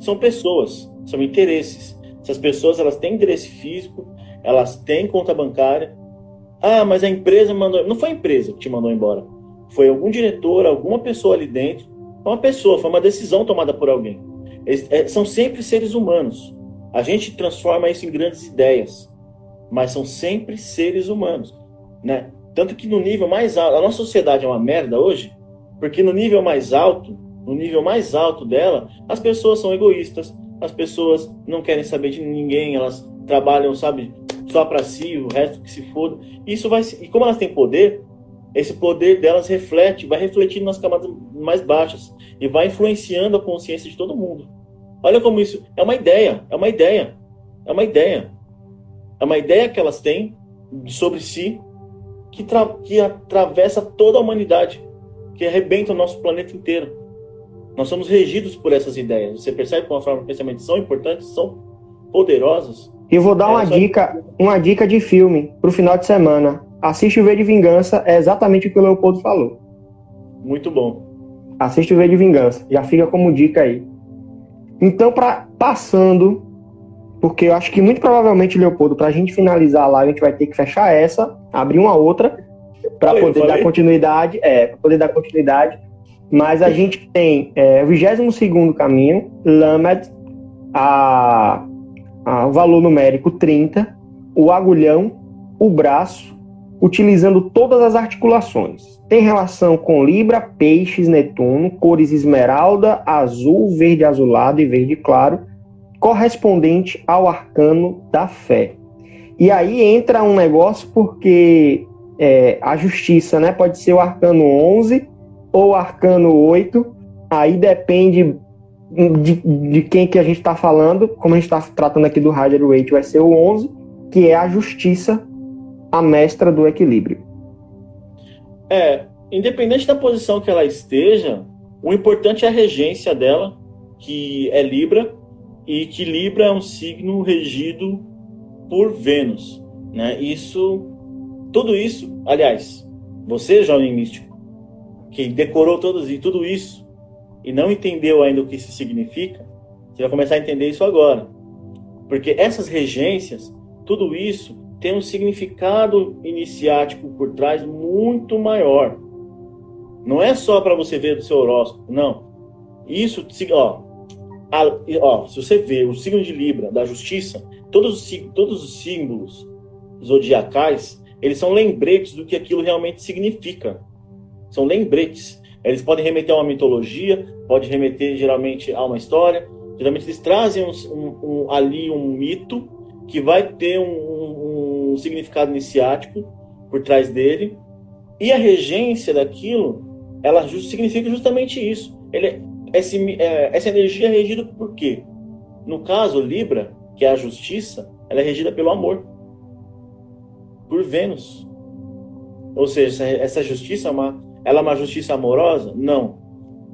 São pessoas, são interesses. Essas pessoas elas têm interesse físico, elas têm conta bancária. Ah, mas a empresa mandou. Não foi a empresa que te mandou embora. Foi algum diretor, alguma pessoa ali dentro. Foi uma pessoa, foi uma decisão tomada por alguém. Eles, é, são sempre seres humanos. A gente transforma isso em grandes ideias, mas são sempre seres humanos, né? Tanto que no nível mais alto, a nossa sociedade é uma merda hoje, porque no nível mais alto, no nível mais alto dela, as pessoas são egoístas, as pessoas não querem saber de ninguém, elas trabalham, sabe, só para si, o resto que se foda. Isso vai e como elas têm poder, esse poder delas reflete, vai refletindo nas camadas mais baixas e vai influenciando a consciência de todo mundo. Olha como isso é uma ideia, é uma ideia, é uma ideia. É uma ideia que elas têm sobre si que, que atravessa toda a humanidade, que arrebenta o nosso planeta inteiro. Nós somos regidos por essas ideias. Você percebe como a forma de pensamento são importantes, são poderosas. E vou dar uma dica, uma dica de filme para o final de semana. Assiste o V de Vingança, é exatamente o que o Leopoldo falou. Muito bom. Assiste o V de Vingança, já fica como dica aí. Então, para passando, porque eu acho que muito provavelmente, Leopoldo, para a gente finalizar a live, a gente vai ter que fechar essa, abrir uma outra, para poder dar continuidade. É, para poder dar continuidade. Mas a gente tem é, o 22 caminho, Lamed, a, a, o valor numérico 30, o agulhão, o braço, utilizando todas as articulações. Tem relação com Libra, Peixes, Netuno, cores esmeralda, azul, verde azulado e verde claro, correspondente ao arcano da fé. E aí entra um negócio porque é, a justiça né, pode ser o arcano 11 ou o arcano 8, aí depende de, de quem que a gente está falando, como a gente está tratando aqui do Rider Waite, vai ser o 11, que é a justiça a mestra do equilíbrio. É, independente da posição que ela esteja, o importante é a regência dela, que é Libra, e que Libra é um signo regido por Vênus, né? Isso, tudo isso, aliás, você jovem místico, que decorou todos e tudo isso e não entendeu ainda o que isso significa, você vai começar a entender isso agora, porque essas regências, tudo isso tem um significado iniciático por trás muito maior. Não é só para você ver do seu horóscopo, não. Isso, ó, ó, se você vê o signo de Libra, da justiça, todos os, todos os símbolos zodiacais, eles são lembretes do que aquilo realmente significa. São lembretes. Eles podem remeter a uma mitologia, pode remeter geralmente a uma história. Geralmente eles trazem um, um, ali um mito que vai ter um significado iniciático por trás dele. E a regência daquilo, ela just, significa justamente isso. Ele, esse, é, essa energia é regida por quê? No caso, Libra, que é a justiça, ela é regida pelo amor. Por Vênus. Ou seja, essa justiça é uma, ela é uma justiça amorosa? Não.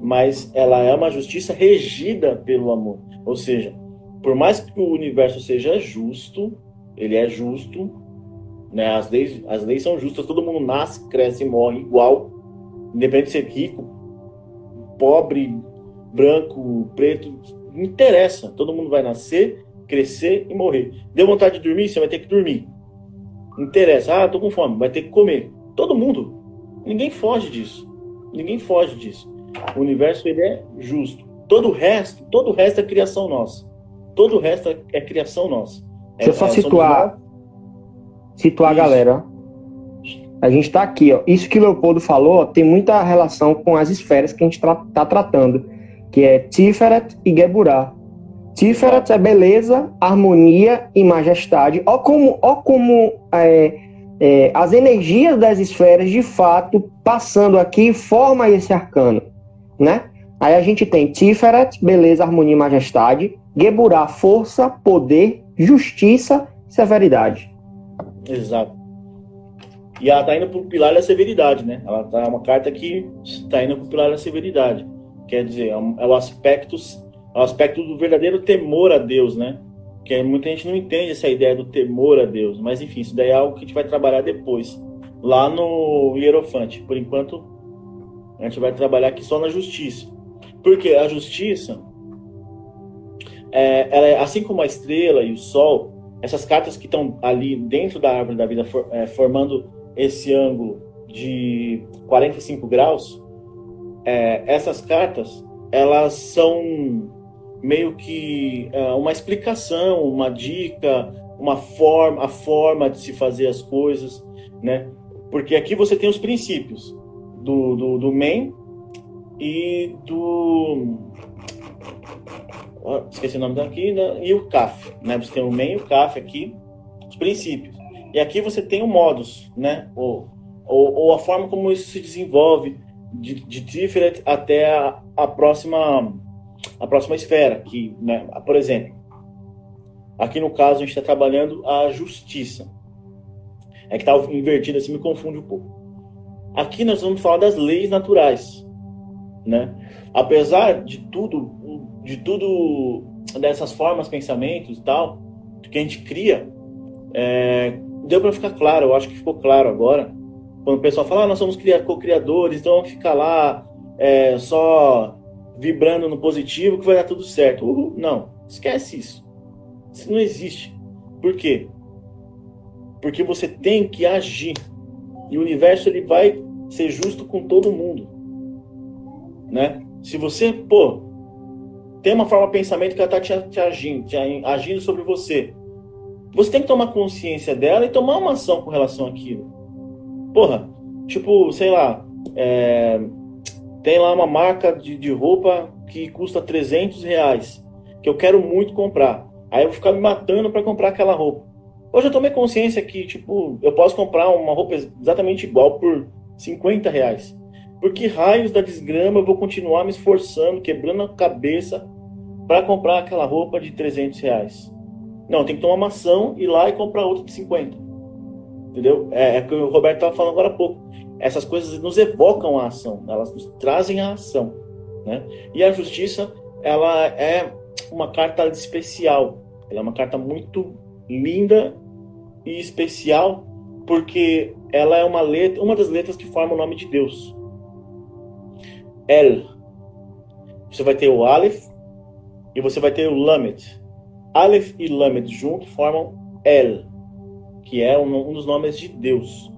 Mas ela é uma justiça regida pelo amor. Ou seja, por mais que o universo seja justo, ele é justo, né? As leis, as leis são justas, todo mundo nasce, cresce e morre igual, independente de ser rico, pobre, branco, preto, não interessa. Todo mundo vai nascer, crescer e morrer. Deu vontade de dormir, você vai ter que dormir. Não interessa. Ah, tô com fome, vai ter que comer. Todo mundo. Ninguém foge disso. Ninguém foge disso. O universo ele é justo. Todo o resto, todo o resto é criação nossa. Todo o resto é, é criação nossa. Deixa eu só é, situar, situar a galera. A gente está aqui, ó. Isso que o Leopoldo falou tem muita relação com as esferas que a gente está tra tratando, que é Tiferet e Geburah. Tiferet é beleza, harmonia e majestade. Ó como, ó como é, é, as energias das esferas, de fato, passando aqui, forma esse arcano, né? Aí a gente tem Tiferet, beleza, harmonia e majestade. Geburah, força, poder, justiça, severidade. Exato. E ela tá indo pro pilar da severidade, né? Ela tá é uma carta que tá indo pro pilar da severidade. Quer dizer, é, é o aspecto é o aspecto do verdadeiro temor a Deus, né? Que muita gente não entende essa ideia do temor a Deus, mas enfim, isso daí é algo que a gente vai trabalhar depois, lá no Hierofante. Por enquanto, a gente vai trabalhar aqui só na justiça. Porque a justiça é, ela é, assim como a estrela e o sol, essas cartas que estão ali dentro da árvore da vida, for, é, formando esse ângulo de 45 graus, é, essas cartas elas são meio que é, uma explicação, uma dica, uma forma, a forma de se fazer as coisas, né? Porque aqui você tem os princípios do, do, do Men, e do. Esqueci o nome daqui, né? e o CAF. Né? Você tem o MEN e o CAF aqui, os princípios. E aqui você tem o modus, né? ou, ou, ou a forma como isso se desenvolve, de, de até a, a, próxima a próxima esfera. Que, né? Por exemplo, aqui no caso a gente está trabalhando a justiça. É que está invertido assim, me confunde um pouco. Aqui nós vamos falar das leis naturais, né? Apesar de tudo, de tudo dessas formas, pensamentos e tal, que a gente cria, é, deu para ficar claro. Eu acho que ficou claro agora. Quando o pessoal fala, ah, nós somos co-criadores, então vamos ficar lá é, só vibrando no positivo que vai dar tudo certo. Não, esquece isso. Isso não existe. Por quê? Porque você tem que agir. E o universo ele vai ser justo com todo mundo. Né? Se você, pô, tem uma forma de pensamento que ela está te, te, agindo, te agindo sobre você, você tem que tomar consciência dela e tomar uma ação com relação àquilo. Porra, tipo, sei lá, é, tem lá uma marca de, de roupa que custa 300 reais, que eu quero muito comprar. Aí eu vou ficar me matando para comprar aquela roupa. Hoje eu tomei consciência que, tipo, eu posso comprar uma roupa exatamente igual por 50 reais. Por que raios da desgrama eu vou continuar me esforçando, quebrando a cabeça para comprar aquela roupa de 300 reais? Não, tem que tomar uma ação, ir lá e comprar outra de 50. Entendeu? É, é o que o Roberto estava falando agora há pouco. Essas coisas nos evocam a ação, elas nos trazem a ação. Né? E a justiça, ela é uma carta especial. Ela é uma carta muito linda e especial porque ela é uma letra, uma das letras que forma o nome de Deus. El. Você vai ter o Aleph e você vai ter o Lamed. Aleph e Lamed juntos formam El, que é um, um dos nomes de Deus.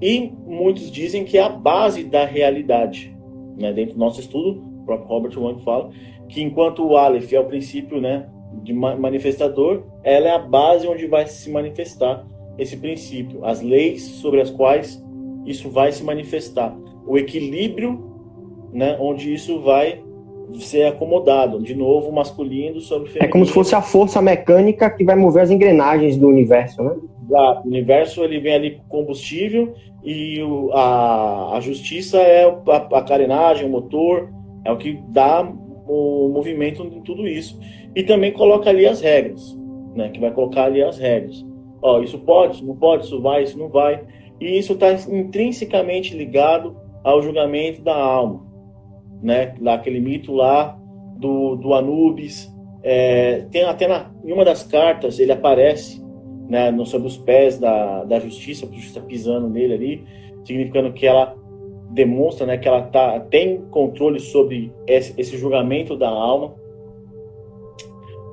E muitos dizem que é a base da realidade. Né? Dentro do nosso estudo, o próprio Robert Wang fala que enquanto o Aleph é o princípio né, de manifestador, ela é a base onde vai se manifestar esse princípio, as leis sobre as quais isso vai se manifestar, o equilíbrio, né, onde isso vai ser acomodado, de novo masculino sobre feminino. É como se fosse a força mecânica que vai mover as engrenagens do universo, né? Exato. O universo ele vem ali com combustível e o, a, a justiça é a, a carenagem, o motor, é o que dá o movimento em tudo isso. E também coloca ali as regras, né? Que vai colocar ali as regras. Ó, isso pode, isso não pode, isso vai, isso não vai. E isso está intrinsecamente ligado ao julgamento da alma, né? Daquele mito lá do, do Anubis. É, tem até na, em uma das cartas ele aparece né, no, sobre os pés da, da justiça, a justiça pisando nele ali, significando que ela demonstra né, que ela tá, tem controle sobre esse, esse julgamento da alma.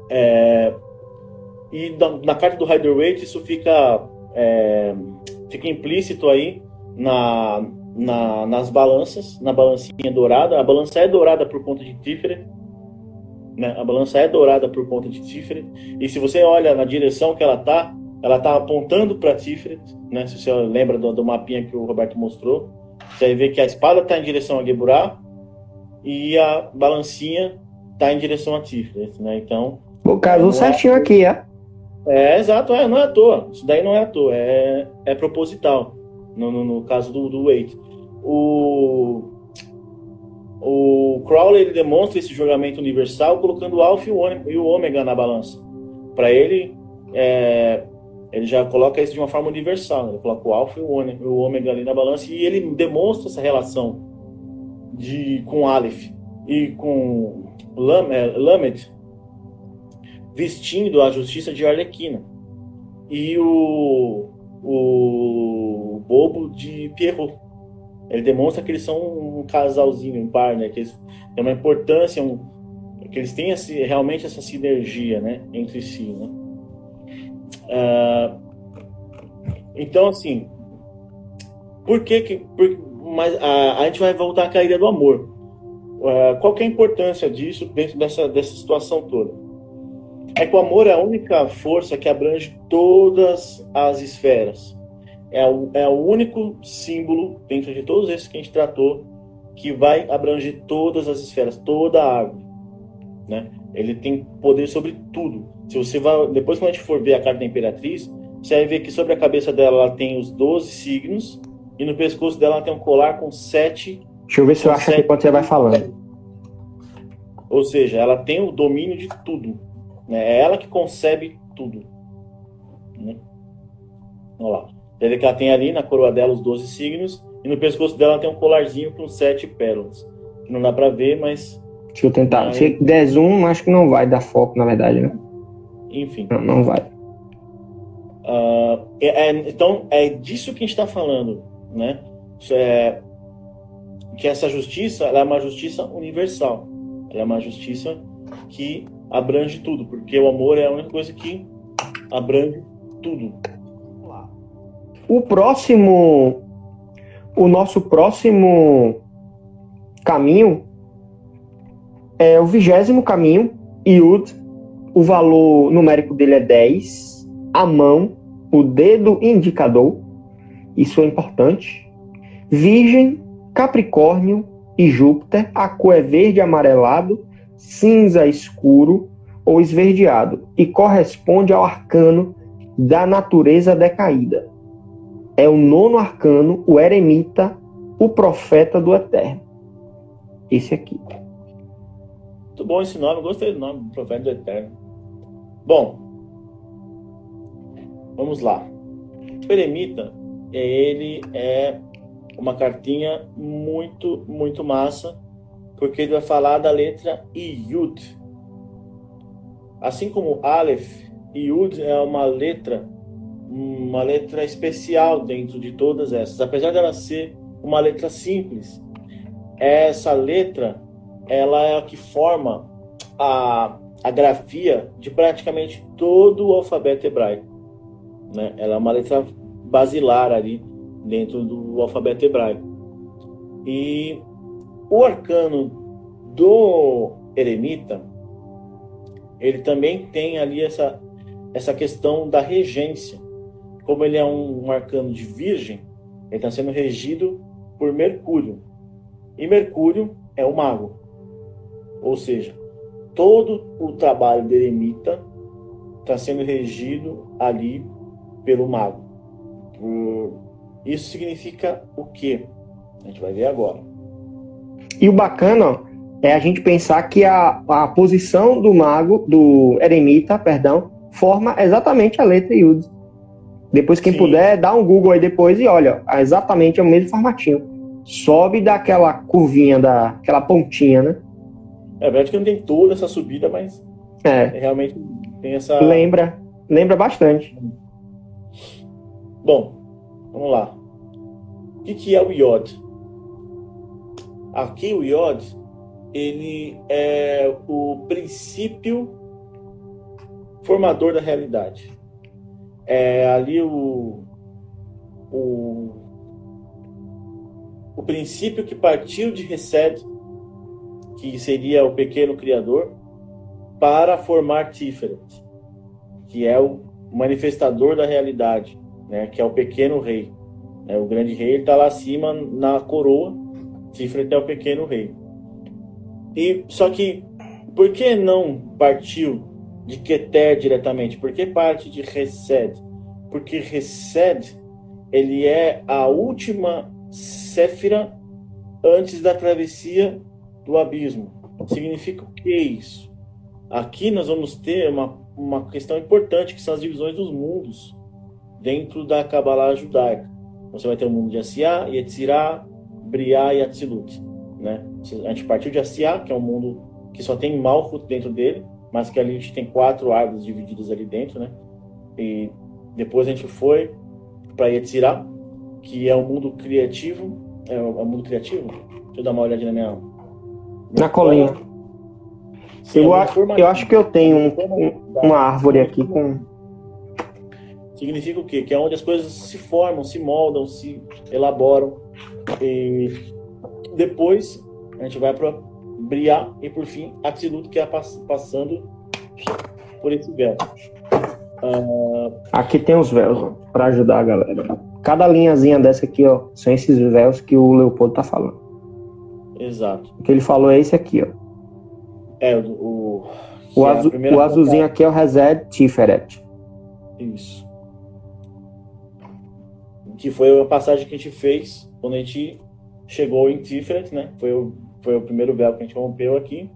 É, e na, na carta do Rider Waite isso fica, é, fica implícito aí na, na, nas balanças, na balancinha dourada. A balança é dourada por conta de Tiferet. Né? A balança é dourada por conta de Tiferet. E se você olha na direção que ela está, ela está apontando para Tiferet. Né? Se você lembra do, do mapinha que o Roberto mostrou, você vai ver que a espada está em direção a Geburah e a balancinha está em direção a Tiferet. Né? Então. O caso é certinho aqui, é? É, exato, é, não é à toa. Isso daí não é à toa, é, é proposital. No, no, no caso do, do Wade. O, o Crowley ele demonstra esse julgamento universal colocando o alfa e o ômega na balança. Para ele, é, ele já coloca isso de uma forma universal. Né? Ele coloca o alfa e o ômega ali na balança e ele demonstra essa relação de, com Aleph e com Lamed vestindo a justiça de Arlequina. E o, o bobo de Pierrot. Ele demonstra que eles são um casalzinho, um par, né? Que eles têm uma importância, um, que eles têm esse, realmente essa sinergia, né? Entre si, né? Uh, então, assim, por que que... Por, mas a, a gente vai voltar à caída do amor. Uh, qual que é a importância disso dentro dessa, dessa situação toda? É que o amor é a única força que abrange todas as esferas. É o, é o único símbolo, dentro de todos esses que a gente tratou, que vai abranger todas as esferas, toda a árvore, né? Ele tem poder sobre tudo. Se você vai, depois quando a gente for ver a carta da Imperatriz, você vai ver que sobre a cabeça dela ela tem os 12 signos e no pescoço dela ela tem um colar com sete. Deixa eu ver se eu acho aqui enquanto você vai falando. Ou seja, ela tem o domínio de tudo. Né? É ela que concebe tudo. Né? Olha lá. Vê que ela tem ali na coroa dela os 12 signos e no pescoço dela tem um colarzinho com sete pérolas. Não dá para ver, mas. Deixa eu tentar. Mas... Se der zoom, acho que não vai dar foco, na verdade, né? Enfim. Não, não vai. Uh, é, é, então, é disso que a gente está falando, né? É, que essa justiça é uma justiça universal. Ela é uma justiça que abrange tudo, porque o amor é a única coisa que abrange tudo. O próximo, o nosso próximo caminho é o vigésimo caminho, Yud. O valor numérico dele é 10. A mão, o dedo indicador, isso é importante. Virgem, Capricórnio e Júpiter, a cor é verde amarelado, cinza escuro ou esverdeado e corresponde ao arcano da natureza decaída. É o nono arcano, o eremita, o profeta do eterno. Esse aqui. Muito bom esse nome, gostei do nome, profeta do eterno. Bom, vamos lá. O eremita, ele é uma cartinha muito, muito massa, porque ele vai falar da letra Yud. Assim como Aleph, Yud é uma letra, uma letra especial dentro de todas essas. Apesar dela ser uma letra simples, essa letra ela é a que forma a, a grafia de praticamente todo o alfabeto hebraico. Né? Ela é uma letra basilar ali dentro do alfabeto hebraico. E o arcano do eremita, ele também tem ali essa, essa questão da regência. Como ele é um, um arcano de virgem, ele está sendo regido por Mercúrio. E Mercúrio é o mago. Ou seja, todo o trabalho do eremita está sendo regido ali pelo mago, isso significa o quê? A gente vai ver agora. E o bacana é a gente pensar que a, a posição do mago, do eremita, perdão, forma exatamente a letra Yud. Depois, quem Sim. puder, dá um Google aí depois e olha, exatamente é o mesmo formatinho. Sobe daquela curvinha, daquela pontinha, né? É verdade que não tem toda essa subida, mas é. realmente tem essa. Lembra, lembra bastante. Bom, Vamos lá. O que, que é o iod? Aqui o iod ele é o princípio formador da realidade. É ali o, o, o princípio que partiu de Resed, que seria o pequeno criador, para formar Tiferet, que é o manifestador da realidade né, que é o pequeno rei. É, o grande rei está lá acima na coroa, Tiferet é o pequeno rei. E só que por que não partiu de Keter diretamente? Por que parte de Resed? Porque Resed ele é a última Séfira antes da travessia do abismo. Significa o que é isso? Aqui nós vamos ter uma, uma questão importante que são as divisões dos mundos dentro da Kabbalah judaica. Você vai ter o mundo de Asiá, Yetzirah, Briá e Atzilut. Né? A gente partiu de Asiá, que é um mundo que só tem Malchut dentro dele, mas que ali a gente tem quatro árvores divididas ali dentro, né? E depois a gente foi para Yetzirah, que é um mundo criativo. É um mundo criativo? Deixa eu dar uma olhadinha na minha. Na colinha. Sim, eu, acho, eu acho que eu tenho um, uma árvore aqui com significa o quê? Que é onde as coisas se formam, se moldam, se elaboram. E depois a gente vai para Briar e por fim Atzilut, que é passando por esse véu. Uh... Aqui tem os véus para ajudar a galera. Cada linhazinha dessa aqui, ó, são esses véus que o Leopoldo tá falando. Exato. O que ele falou é esse aqui, ó. É, o. O, é azul, o azulzinho aqui é o Reset Tiferet. Isso. Que foi a passagem que a gente fez quando a gente chegou em Tiferet, né? Foi o, foi o primeiro véu que a gente rompeu aqui.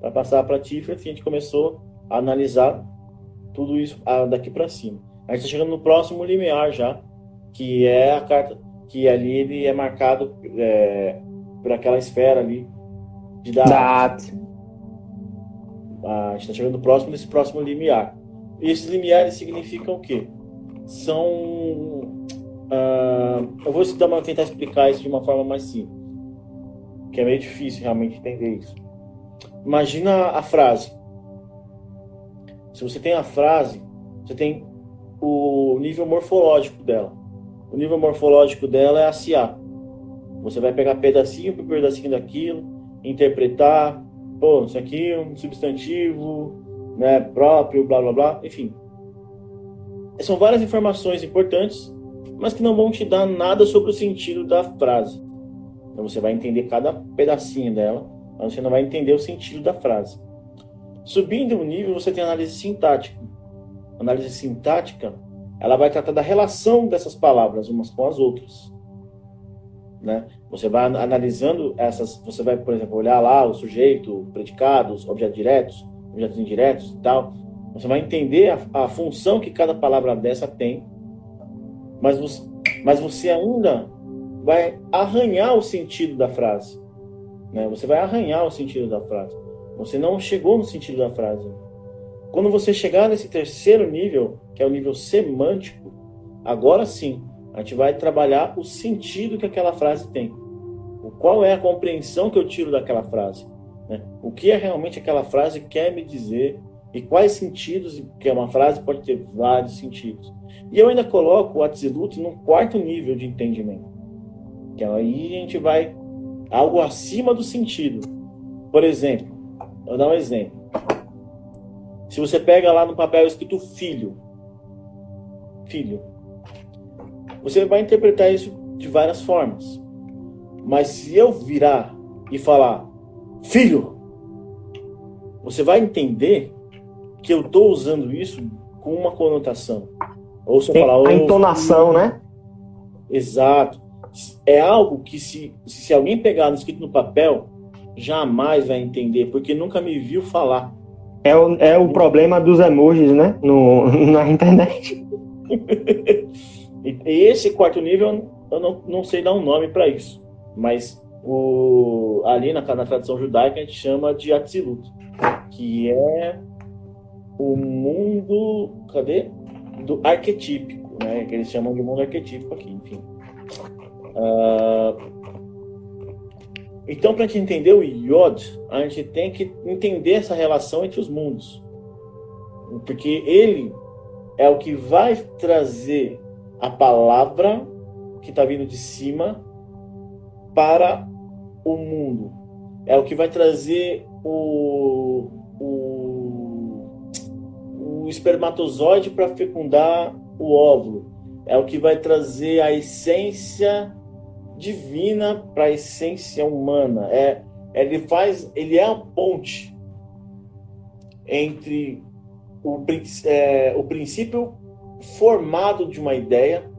Para passar para Tiferet, a gente começou a analisar tudo isso daqui para cima. A gente está chegando no próximo limiar já, que é a carta, que ali ele é marcado é, por aquela esfera ali de dados. A gente está chegando próximo desse próximo limiar. E esses limiares significam o quê? São. Uh, eu vou tentar explicar isso de uma forma mais simples, que é meio difícil realmente entender isso. Imagina a frase. Se você tem a frase, você tem o nível morfológico dela. O nível morfológico dela é a CA. Você vai pegar pedacinho por pedacinho daquilo, interpretar, pô, isso aqui é um substantivo, né, próprio, blá blá blá, enfim. São várias informações importantes, mas que não vão te dar nada sobre o sentido da frase. Então você vai entender cada pedacinho dela, mas você não vai entender o sentido da frase. Subindo o nível, você tem análise sintática. análise sintática, ela vai tratar da relação dessas palavras umas com as outras. Né? Você vai analisando essas, você vai, por exemplo, olhar lá o sujeito, predicados, objetos diretos, objetos indiretos e tal. Você vai entender a, a função que cada palavra dessa tem, mas você, mas você ainda vai arranhar o sentido da frase. Né? Você vai arranhar o sentido da frase. Você não chegou no sentido da frase. Quando você chegar nesse terceiro nível, que é o nível semântico, agora sim, a gente vai trabalhar o sentido que aquela frase tem. Qual é a compreensão que eu tiro daquela frase? Né? O que é realmente aquela frase quer me dizer e quais sentidos, que é uma frase pode ter vários sentidos. E eu ainda coloco o Atzilut num quarto nível de entendimento. Que aí a gente vai algo acima do sentido. Por exemplo, vou dar um exemplo. Se você pega lá no papel escrito filho, filho, você vai interpretar isso de várias formas. Mas se eu virar e falar filho, você vai entender que eu estou usando isso com uma conotação. Ou se eu falar. A entonação, né? Exato. É algo que, se, se alguém pegar no escrito no papel, jamais vai entender, porque nunca me viu falar. É o, é o problema dos emojis, né? No, *laughs* na internet. *laughs* E esse quarto nível, eu não, não sei dar um nome para isso, mas o, ali na, na tradição judaica a gente chama de Atzilut, que é o mundo, cadê? Do arquetípico, né? Que eles chamam de mundo arquetípico aqui, enfim. Uh, então, para a gente entender o Yod, a gente tem que entender essa relação entre os mundos. Porque ele é o que vai trazer a palavra que está vindo de cima para o mundo. É o que vai trazer o, o, o espermatozoide para fecundar o óvulo. É o que vai trazer a essência divina para a essência humana. É, ele faz, ele é a ponte entre o, é, o princípio formado de uma ideia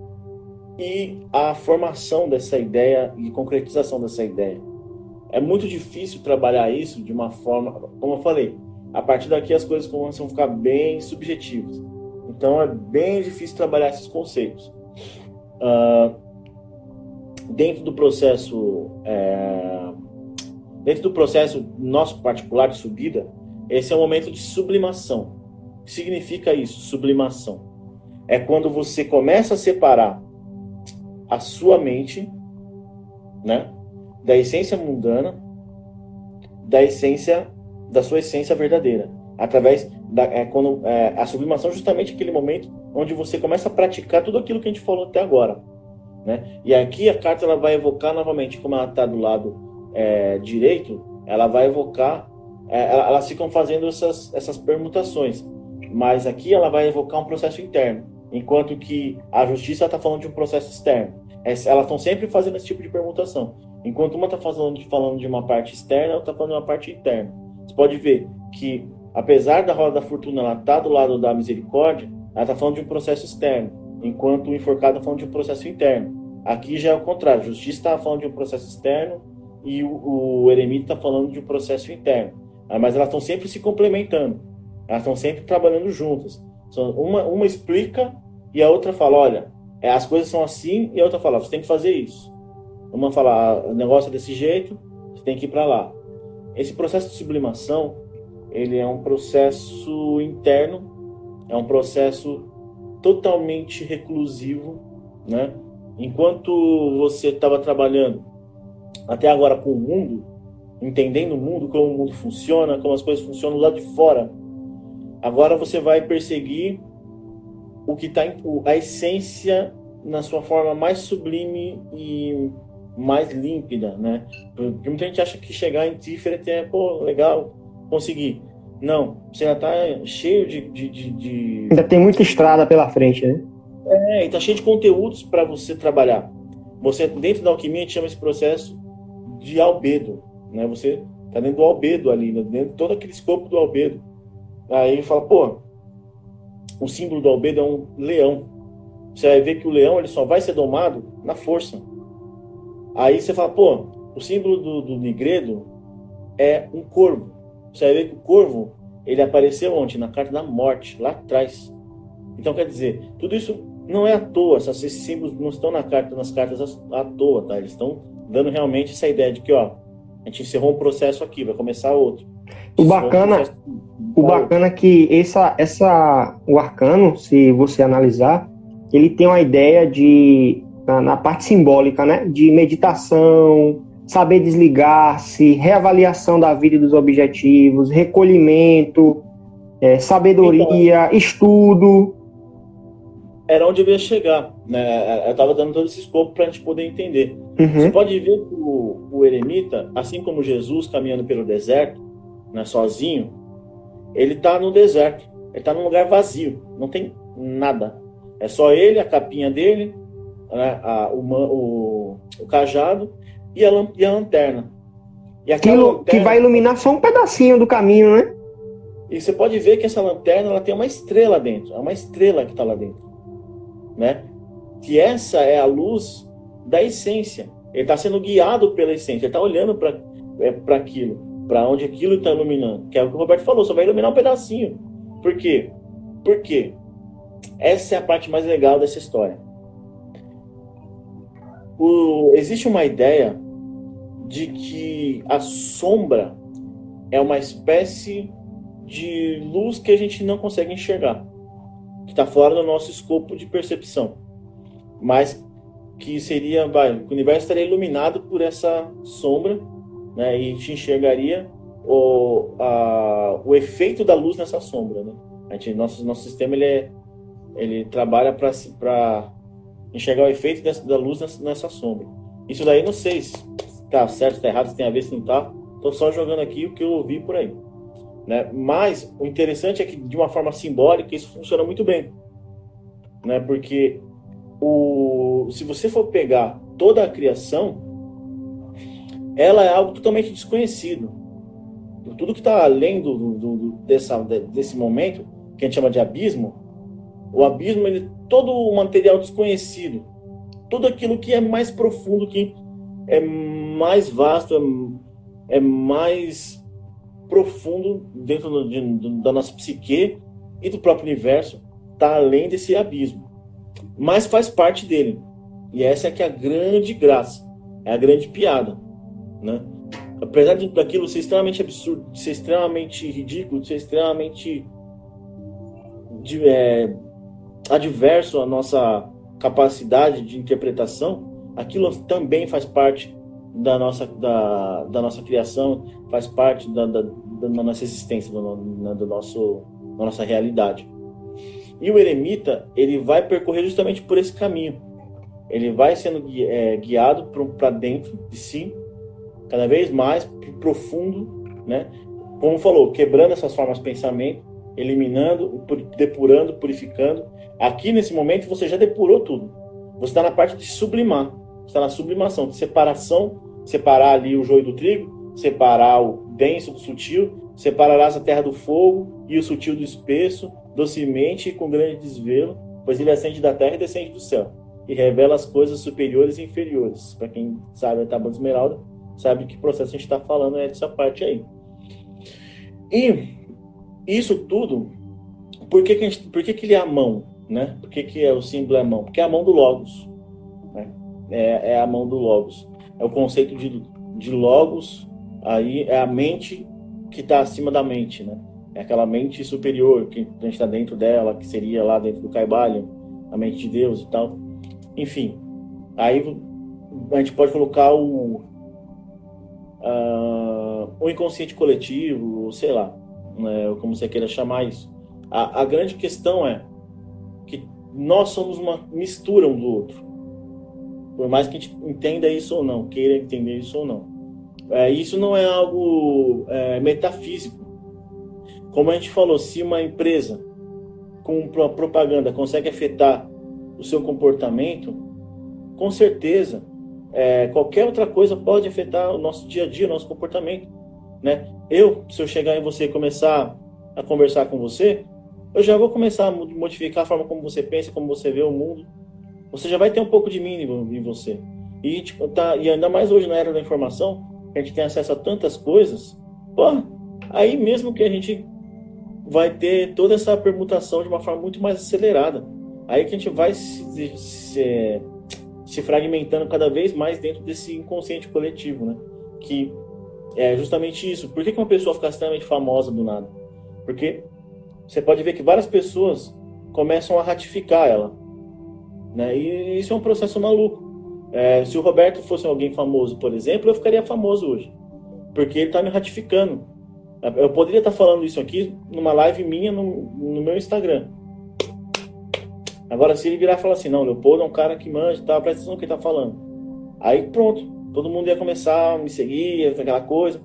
e a formação dessa ideia e concretização dessa ideia. É muito difícil trabalhar isso de uma forma, como eu falei, a partir daqui as coisas começam a ficar bem subjetivas. Então é bem difícil trabalhar esses conceitos. Uh, dentro do processo, é, dentro do processo nosso particular de subida, esse é o momento de sublimação. O que significa isso? Sublimação é quando você começa a separar a sua mente, né, da essência mundana, da essência da sua essência verdadeira, através da é, quando é, a sublimação é justamente aquele momento onde você começa a praticar tudo aquilo que a gente falou até agora, né? E aqui a carta ela vai evocar novamente, como ela está do lado é, direito, ela vai evocar, é, elas ficam fazendo essas essas permutações, mas aqui ela vai evocar um processo interno enquanto que a justiça está falando de um processo externo. Elas estão sempre fazendo esse tipo de permutação. Enquanto uma está falando, falando de uma parte externa, outra está falando de uma parte interna. Você pode ver que, apesar da roda da fortuna estar tá do lado da misericórdia, ela está falando de um processo externo, enquanto o enforcado está falando de um processo interno. Aqui já é o contrário, justiça está falando de um processo externo e o, o eremita está falando de um processo interno. Ah, mas elas estão sempre se complementando, elas estão sempre trabalhando juntas. Uma, uma explica e a outra fala: olha, é, as coisas são assim, e a outra fala: você tem que fazer isso. Uma fala: ah, o negócio é desse jeito, você tem que ir para lá. Esse processo de sublimação ele é um processo interno, é um processo totalmente reclusivo, né? Enquanto você estava trabalhando até agora com o mundo, entendendo o mundo, como o mundo funciona, como as coisas funcionam lá de fora, agora você vai perseguir o que está a essência na sua forma mais sublime e mais límpida, né? Porque muita gente acha que chegar em Tiferet é, pô, legal, conseguir. Não, você ainda tá cheio de, de, de, de... Ainda tem muita estrada pela frente, né? É, e tá cheio de conteúdos para você trabalhar. Você, dentro da alquimia, a gente chama esse processo de albedo, né? Você tá dentro do albedo ali, né? dentro de todo aquele escopo do albedo. Aí fala, pô, o símbolo do albedo é um leão. Você vai ver que o leão ele só vai ser domado na força. Aí você fala, pô, o símbolo do, do Nigredo é um corvo. Você vai ver que o corvo ele apareceu ontem na carta da morte, lá atrás. Então quer dizer, tudo isso não é à toa, esses símbolos não estão na carta, nas cartas à toa, tá? Eles estão dando realmente essa ideia de que, ó, a gente encerrou um processo aqui, vai começar outro. O bacana, um o bacana é que essa, essa, o arcano, se você analisar, ele tem uma ideia de, na, na parte simbólica, né, de meditação, saber desligar-se, reavaliação da vida e dos objetivos, recolhimento, é, sabedoria, então, estudo era onde eu ia chegar. Né? Eu estava dando todo esse escopo para a gente poder entender. Uhum. Você pode ver que o, o, eremita, assim como Jesus caminhando pelo deserto, né, sozinho, ele está no deserto. Ele está num lugar vazio, não tem nada. É só ele, a capinha dele, né, a, o, o, o, cajado e a, e a lanterna. E que, lanterna, que vai iluminar só um pedacinho do caminho, né? E você pode ver que essa lanterna ela tem uma estrela dentro. É uma estrela que está lá dentro né? Que essa é a luz da essência. Ele está sendo guiado pela essência. Ele está olhando para é, para aquilo, para onde aquilo está iluminando. Que é o que o Roberto falou. Só vai iluminar um pedacinho. Por quê? Por quê? Essa é a parte mais legal dessa história. O, existe uma ideia de que a sombra é uma espécie de luz que a gente não consegue enxergar que está fora do nosso escopo de percepção, mas que seria, vai, o universo estaria iluminado por essa sombra, né, e te enxergaria o, a, o efeito da luz nessa sombra, né? A gente, nosso nosso sistema ele é, ele trabalha para enxergar o efeito dessa, da luz nessa, nessa, sombra. Isso daí não sei se tá certo, se tá errado, se tem a ver, se não tá. Tô só jogando aqui o que eu ouvi por aí. Né? Mas o interessante é que, de uma forma simbólica, isso funciona muito bem. Né? Porque o, se você for pegar toda a criação, ela é algo totalmente desconhecido. Tudo que está além do, do, do, dessa, desse momento, que a gente chama de abismo, o abismo ele todo o material desconhecido, tudo aquilo que é mais profundo, que é mais vasto, é, é mais profundo dentro de, da nossa psique e do próprio universo, está além desse abismo. Mas faz parte dele. E essa é que é a grande graça, é a grande piada. Né? Apesar de daquilo ser extremamente absurdo, ser extremamente ridículo, ser extremamente de, é, adverso à nossa capacidade de interpretação, aquilo também faz parte da nossa, da, da nossa criação, faz parte da, da, da nossa existência, do, do nosso, da nossa realidade. E o eremita, ele vai percorrer justamente por esse caminho. Ele vai sendo é, guiado para dentro de si, cada vez mais profundo, né? Como falou, quebrando essas formas de pensamento, eliminando, depurando, purificando. Aqui nesse momento você já depurou tudo. Você está na parte de sublimar está na sublimação, de separação separar ali o joio do trigo, separar o denso do sutil, separarás a terra do fogo e o sutil do espesso, docemente e com grande desvelo, pois ele ascende da terra e descende do céu, e revela as coisas superiores e inferiores. Para quem sabe a tábua de esmeralda, sabe que processo a gente está falando é dessa parte aí. E isso tudo, por que, que, gente, por que, que ele é a mão? Né? Por que, que é o símbolo é a mão? Porque é a mão do Logos. Né? É, é a mão do Logos. É o conceito de, de Logos, aí é a mente que está acima da mente, né? É aquela mente superior que a gente está dentro dela, que seria lá dentro do Caibalho, a mente de Deus e tal. Enfim, aí a gente pode colocar o, uh, o inconsciente coletivo, sei lá, né, como você queira chamar isso. A, a grande questão é nós somos uma mistura um do outro. Por mais que a gente entenda isso ou não, queira entender isso ou não. É, isso não é algo é, metafísico. Como a gente falou, se uma empresa com propaganda consegue afetar o seu comportamento, com certeza é, qualquer outra coisa pode afetar o nosso dia a dia, o nosso comportamento. Né? Eu, se eu chegar em você e começar a conversar com você, eu já vou começar a modificar a forma como você pensa, como você vê o mundo. Você já vai ter um pouco de mim em você. E, tipo, tá, e ainda mais hoje na era da informação, a gente tem acesso a tantas coisas, pô, aí mesmo que a gente vai ter toda essa permutação de uma forma muito mais acelerada. Aí que a gente vai se, se, se fragmentando cada vez mais dentro desse inconsciente coletivo, né? Que é justamente isso. Por que, que uma pessoa fica extremamente famosa do nada? Porque você pode ver que várias pessoas começam a ratificar ela. Né? E isso é um processo maluco. É, se o Roberto fosse alguém famoso, por exemplo, eu ficaria famoso hoje. Porque ele está me ratificando. Eu poderia estar tá falando isso aqui numa live minha no, no, meu Instagram. Agora, se ele virar e falar assim, não, Leopoldo é um cara que manja, tá, presta atenção no que ele está falando. Aí pronto, todo mundo ia começar a me seguir, aquela coisa.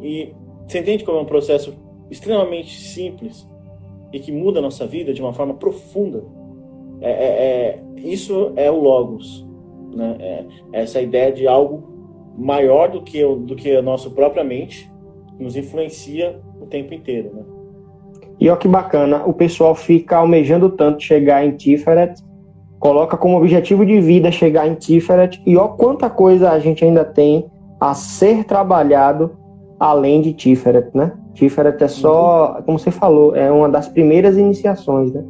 E você entende como é um processo extremamente simples e que muda a nossa vida de uma forma profunda. É, é, é, isso é o Logos. Né? É, essa ideia de algo maior do que, do que a nossa própria mente nos influencia o tempo inteiro. Né? E olha que bacana, o pessoal fica almejando tanto chegar em Tiferet, coloca como objetivo de vida chegar em Tiferet, e olha quanta coisa a gente ainda tem a ser trabalhado além de Tiferet, né? Tiferet é só, como você falou, é uma das primeiras iniciações, né?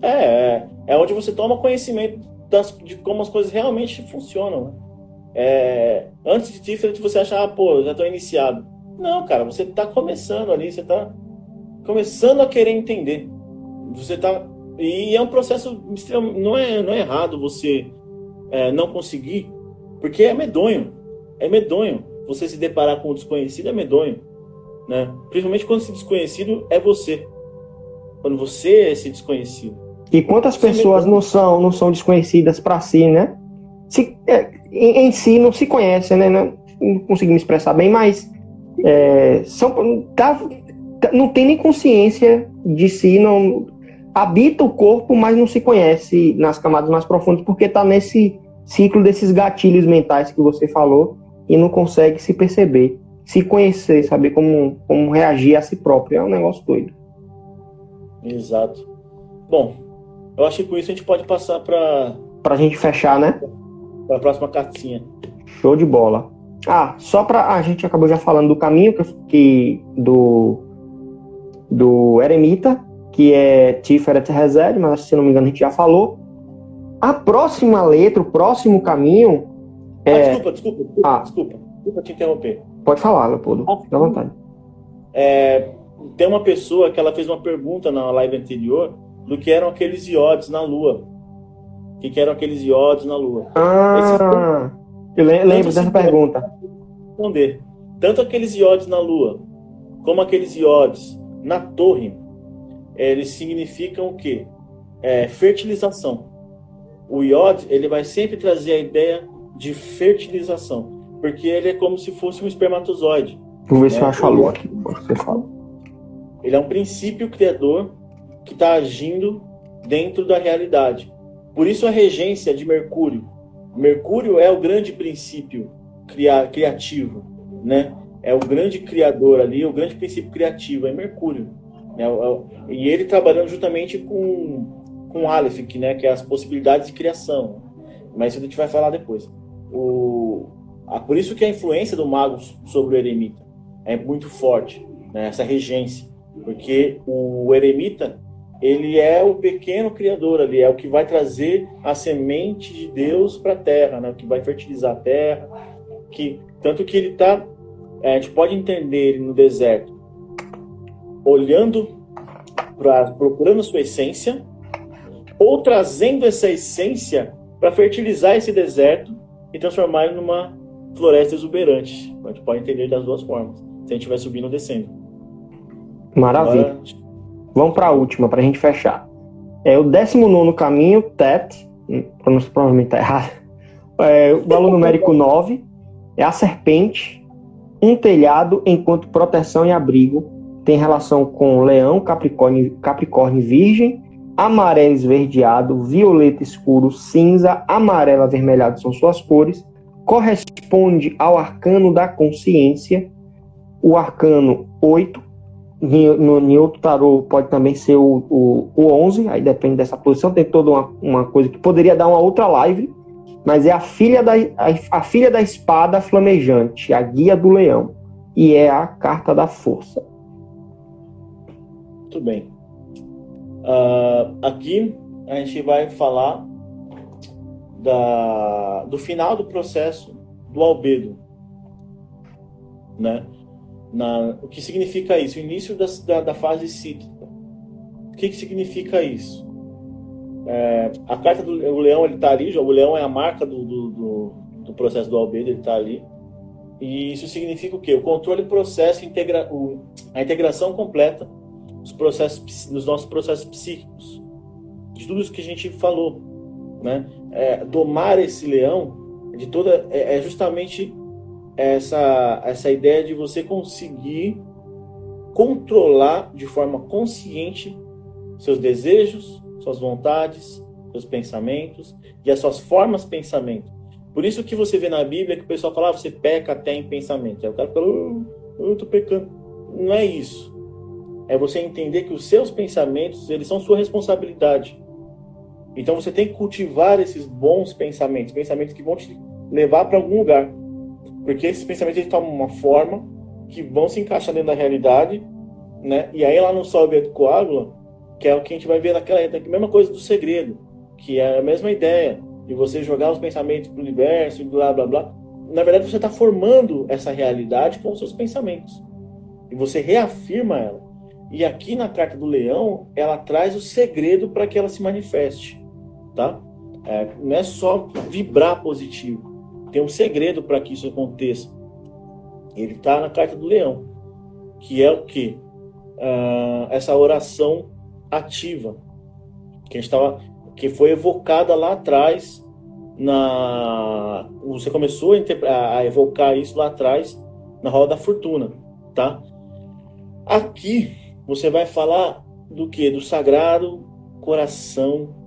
É, é, é onde você toma conhecimento das, de como as coisas realmente funcionam. Né? É, antes de Tiferet, você achar, ah, pô, já estou iniciado. Não, cara, você está começando ali, você está começando a querer entender. Você tá e é um processo não é não é errado você é, não conseguir, porque é medonho, é medonho. Você se deparar com o desconhecido é medonho, né? Principalmente quando esse desconhecido é você, quando você é esse desconhecido. E quantas pessoas não são, não são desconhecidas para si, né? Se, é, em, em, si não se conhecem, né? Não, não consegui me expressar bem, mas é, são, tá, tá, não tem nem consciência de si, não habita o corpo, mas não se conhece nas camadas mais profundas, porque está nesse ciclo desses gatilhos mentais que você falou e não consegue se perceber, se conhecer, saber como, como reagir a si próprio. É um negócio doido. Exato. Bom, eu acho que com isso a gente pode passar para. Para a gente fechar, né? Para a próxima cartinha. Show de bola. Ah, só para a gente acabou já falando do caminho que, que do do eremita, que é Tiferet Rezed, mas se não me engano a gente já falou. A próxima letra, o próximo caminho é... Ah, desculpa, desculpa, desculpa, ah. desculpa, desculpa te interromper. Pode falar, Leopoldo, fica à vontade. É, tem uma pessoa que ela fez uma pergunta na live anterior do que eram aqueles iodes na Lua. O que, que eram aqueles iodes na Lua? Ah, eu lembro dessa pergunta. Responder. Tanto aqueles iodes na Lua, como aqueles iodes na Torre, eles significam o quê? É, fertilização. O iode, ele vai sempre trazer a ideia de fertilização, porque ele é como se fosse um espermatozoide. Vou ver se eu acho a lua aqui, você fala. Ele é um princípio criador que está agindo dentro da realidade. Por isso a regência de Mercúrio Mercúrio é o grande princípio criativo, né? É o grande criador ali, o grande princípio criativo é Mercúrio. Né? E ele trabalhando justamente com, com Aleph, que, né, que é as possibilidades de criação. Mas isso a gente vai falar depois. O, a, por isso que a influência do mago sobre o eremita é muito forte, né? essa regência. Porque o eremita ele é o pequeno criador ali, é o que vai trazer a semente de Deus para a terra, né? que vai fertilizar a terra, que tanto que ele está, é, a gente pode entender ele no deserto, olhando para procurando sua essência, ou trazendo essa essência para fertilizar esse deserto e transformar ele numa floresta exuberante. A gente pode entender das duas formas, se a gente estiver subindo ou descendo. Maravilha. Agora, Vamos para a última, para a gente fechar. É o 19 caminho, TET, pronúncia provavelmente está errado. É, o valor numérico *laughs* 9 é a serpente, um telhado enquanto proteção e abrigo. Tem relação com leão, capricórnio, capricórnio virgem, amarelo esverdeado, violeta escuro, cinza, amarelo avermelhado são suas cores. Corresponde ao arcano da consciência, o arcano 8, no, em outro tarô pode também ser o, o, o 11, aí depende dessa posição. Tem toda uma, uma coisa que poderia dar uma outra live, mas é a filha, da, a, a filha da espada flamejante, a guia do leão, e é a carta da força. Muito bem. Uh, aqui a gente vai falar da, do final do processo do albedo, né? Na, o que significa isso? O início da, da, da fase cíclica. O que, que significa isso? É, a carta do leão ele está ali, o leão é a marca do, do, do, do processo do albedo, ele está ali. E isso significa o quê? O controle processo, integra, o, a integração completa dos, processos, dos nossos processos psíquicos, de tudo isso que a gente falou. Né? É, domar esse leão de toda é, é justamente essa, essa ideia de você conseguir controlar de forma consciente seus desejos, suas vontades, seus pensamentos e as suas formas de pensamento. Por isso que você vê na Bíblia que o pessoal fala, ah, você peca até em pensamento. Aí o cara fala, oh, eu tô pecando. Não é isso. É você entender que os seus pensamentos, eles são sua responsabilidade. Então você tem que cultivar esses bons pensamentos, pensamentos que vão te levar para algum lugar. Porque esses pensamentos eles tomam uma forma que vão se encaixar dentro da realidade, né? E aí lá no Soviet Coágula, que é o que a gente vai ver naquela a mesma coisa do segredo, que é a mesma ideia de você jogar os pensamentos para o universo e blá blá blá. Na verdade, você está formando essa realidade com os seus pensamentos. E você reafirma ela. E aqui na carta do leão, ela traz o segredo para que ela se manifeste, tá? É, não é só vibrar positivo tem um segredo para que isso aconteça. Ele está na carta do leão, que é o que? Uh, essa oração ativa, que, a gente tava, que foi evocada lá atrás. Na, você começou a, a evocar isso lá atrás na roda da fortuna, tá? Aqui você vai falar do que? Do sagrado coração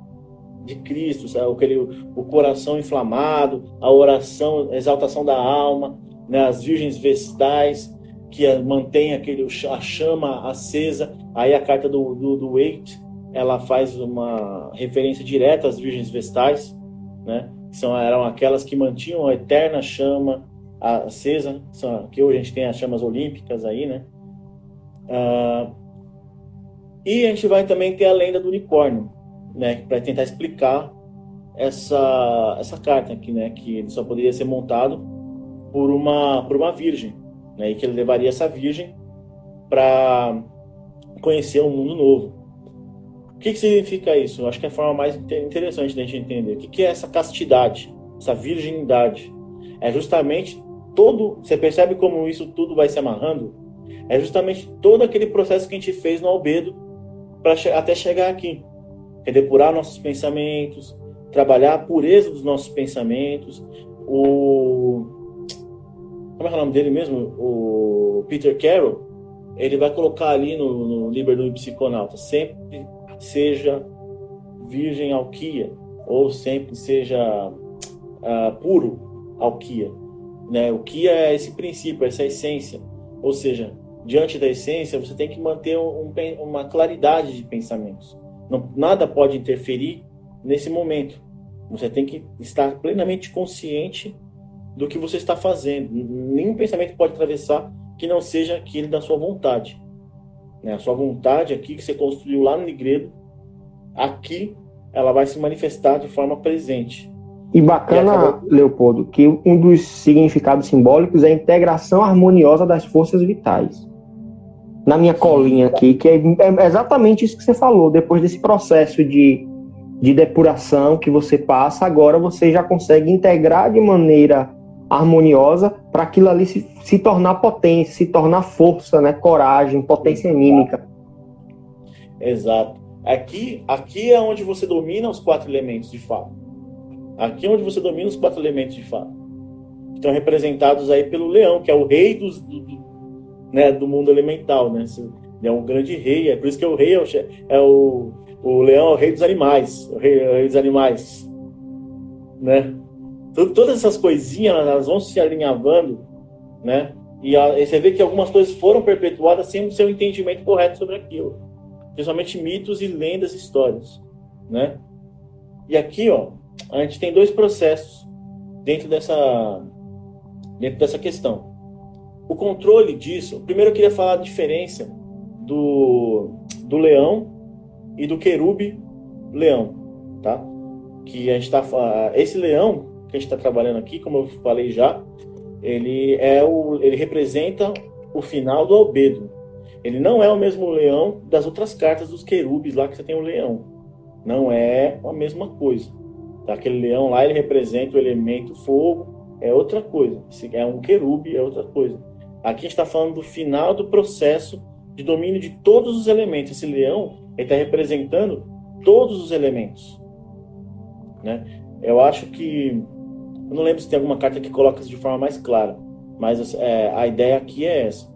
de Cristo, sabe? Aquele, o coração inflamado, a oração, a exaltação da alma, né? as virgens vestais que mantém aquele, a chama acesa. Aí a carta do, do, do ela faz uma referência direta às virgens vestais, né? São, eram aquelas que mantinham a eterna chama acesa, são, que hoje a gente tem as chamas olímpicas aí, né? Uh, e a gente vai também ter a lenda do unicórnio, né, para tentar explicar essa essa carta aqui, né, que ele só poderia ser montado por uma por uma virgem, né, e que ele levaria essa virgem para conhecer um mundo novo. O que, que significa isso? Eu acho que é a forma mais interessante da gente entender. O que, que é essa castidade, essa virgindade? É justamente todo. Você percebe como isso tudo vai se amarrando? É justamente todo aquele processo que a gente fez no albedo para até chegar aqui é depurar nossos pensamentos, trabalhar a pureza dos nossos pensamentos. O como é, é o nome dele mesmo? O Peter Carroll, ele vai colocar ali no, no do Psiconauta, sempre seja virgem alquia, ou sempre seja uh, puro ao Kia. Né? O Kia é esse princípio, essa essência. Ou seja, diante da essência, você tem que manter um, uma claridade de pensamentos. Não, nada pode interferir nesse momento. Você tem que estar plenamente consciente do que você está fazendo. Nenhum pensamento pode atravessar que não seja aquele da sua vontade. Né? A sua vontade aqui que você construiu lá no Nigredo, aqui ela vai se manifestar de forma presente. E bacana, e acabou... Leopoldo, que um dos significados simbólicos é a integração harmoniosa das forças vitais. Na minha colinha aqui, que é, é exatamente isso que você falou. Depois desse processo de, de depuração que você passa, agora você já consegue integrar de maneira harmoniosa para aquilo ali se, se tornar potência, se tornar força, né? coragem, potência anímica. Exato. Aqui, aqui é onde você domina os quatro elementos de fato. Aqui é onde você domina os quatro elementos de fato. Estão representados aí pelo leão, que é o rei dos, do, né, do mundo elemental. Né? Ele é um grande rei, é por isso que é o rei é o, é o, o leão é o rei dos animais. O rei, é o rei dos animais. Né? todas essas coisinhas elas vão se alinhavando, né? E, a, e, você vê que algumas coisas foram perpetuadas sem o seu entendimento correto sobre aquilo, principalmente mitos e lendas, histórias, né? E aqui, ó, a gente tem dois processos dentro dessa dentro dessa questão. O controle disso, primeiro eu queria falar a diferença do do leão e do querube leão, tá? Que a gente tá esse leão que a gente está trabalhando aqui, como eu falei já, ele é o, ele representa o final do albedo. Ele não é o mesmo leão das outras cartas dos querubes lá que você tem o leão. Não é a mesma coisa. Tá? Aquele leão lá ele representa o elemento fogo, é outra coisa. Se é um querube, é outra coisa. Aqui está falando do final do processo de domínio de todos os elementos. Esse leão está representando todos os elementos. Né? Eu acho que eu não lembro se tem alguma carta que coloca isso de forma mais clara, mas é, a ideia aqui é essa.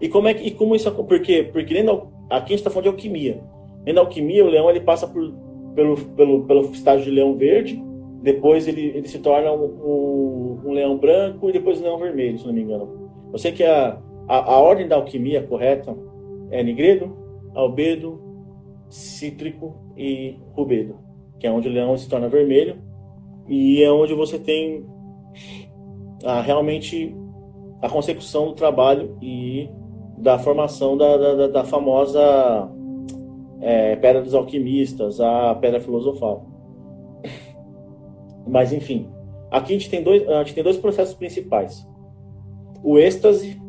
E como é que e como isso porque porque dentro aqui a gente está falando de alquimia. Dentro da alquimia o leão ele passa por, pelo, pelo, pelo estágio de leão verde, depois ele, ele se torna um, um, um, leão branco e depois um leão vermelho, se não me engano. Sei que a, a, a ordem da alquimia correta é nigredo, albedo, cítrico e rubedo, que é onde o leão se torna vermelho e é onde você tem a, realmente a consecução do trabalho e da formação da, da, da famosa é, Pedra dos Alquimistas, a Pedra Filosofal. Mas, enfim, aqui a gente, tem dois, a gente tem dois processos principais: o êxtase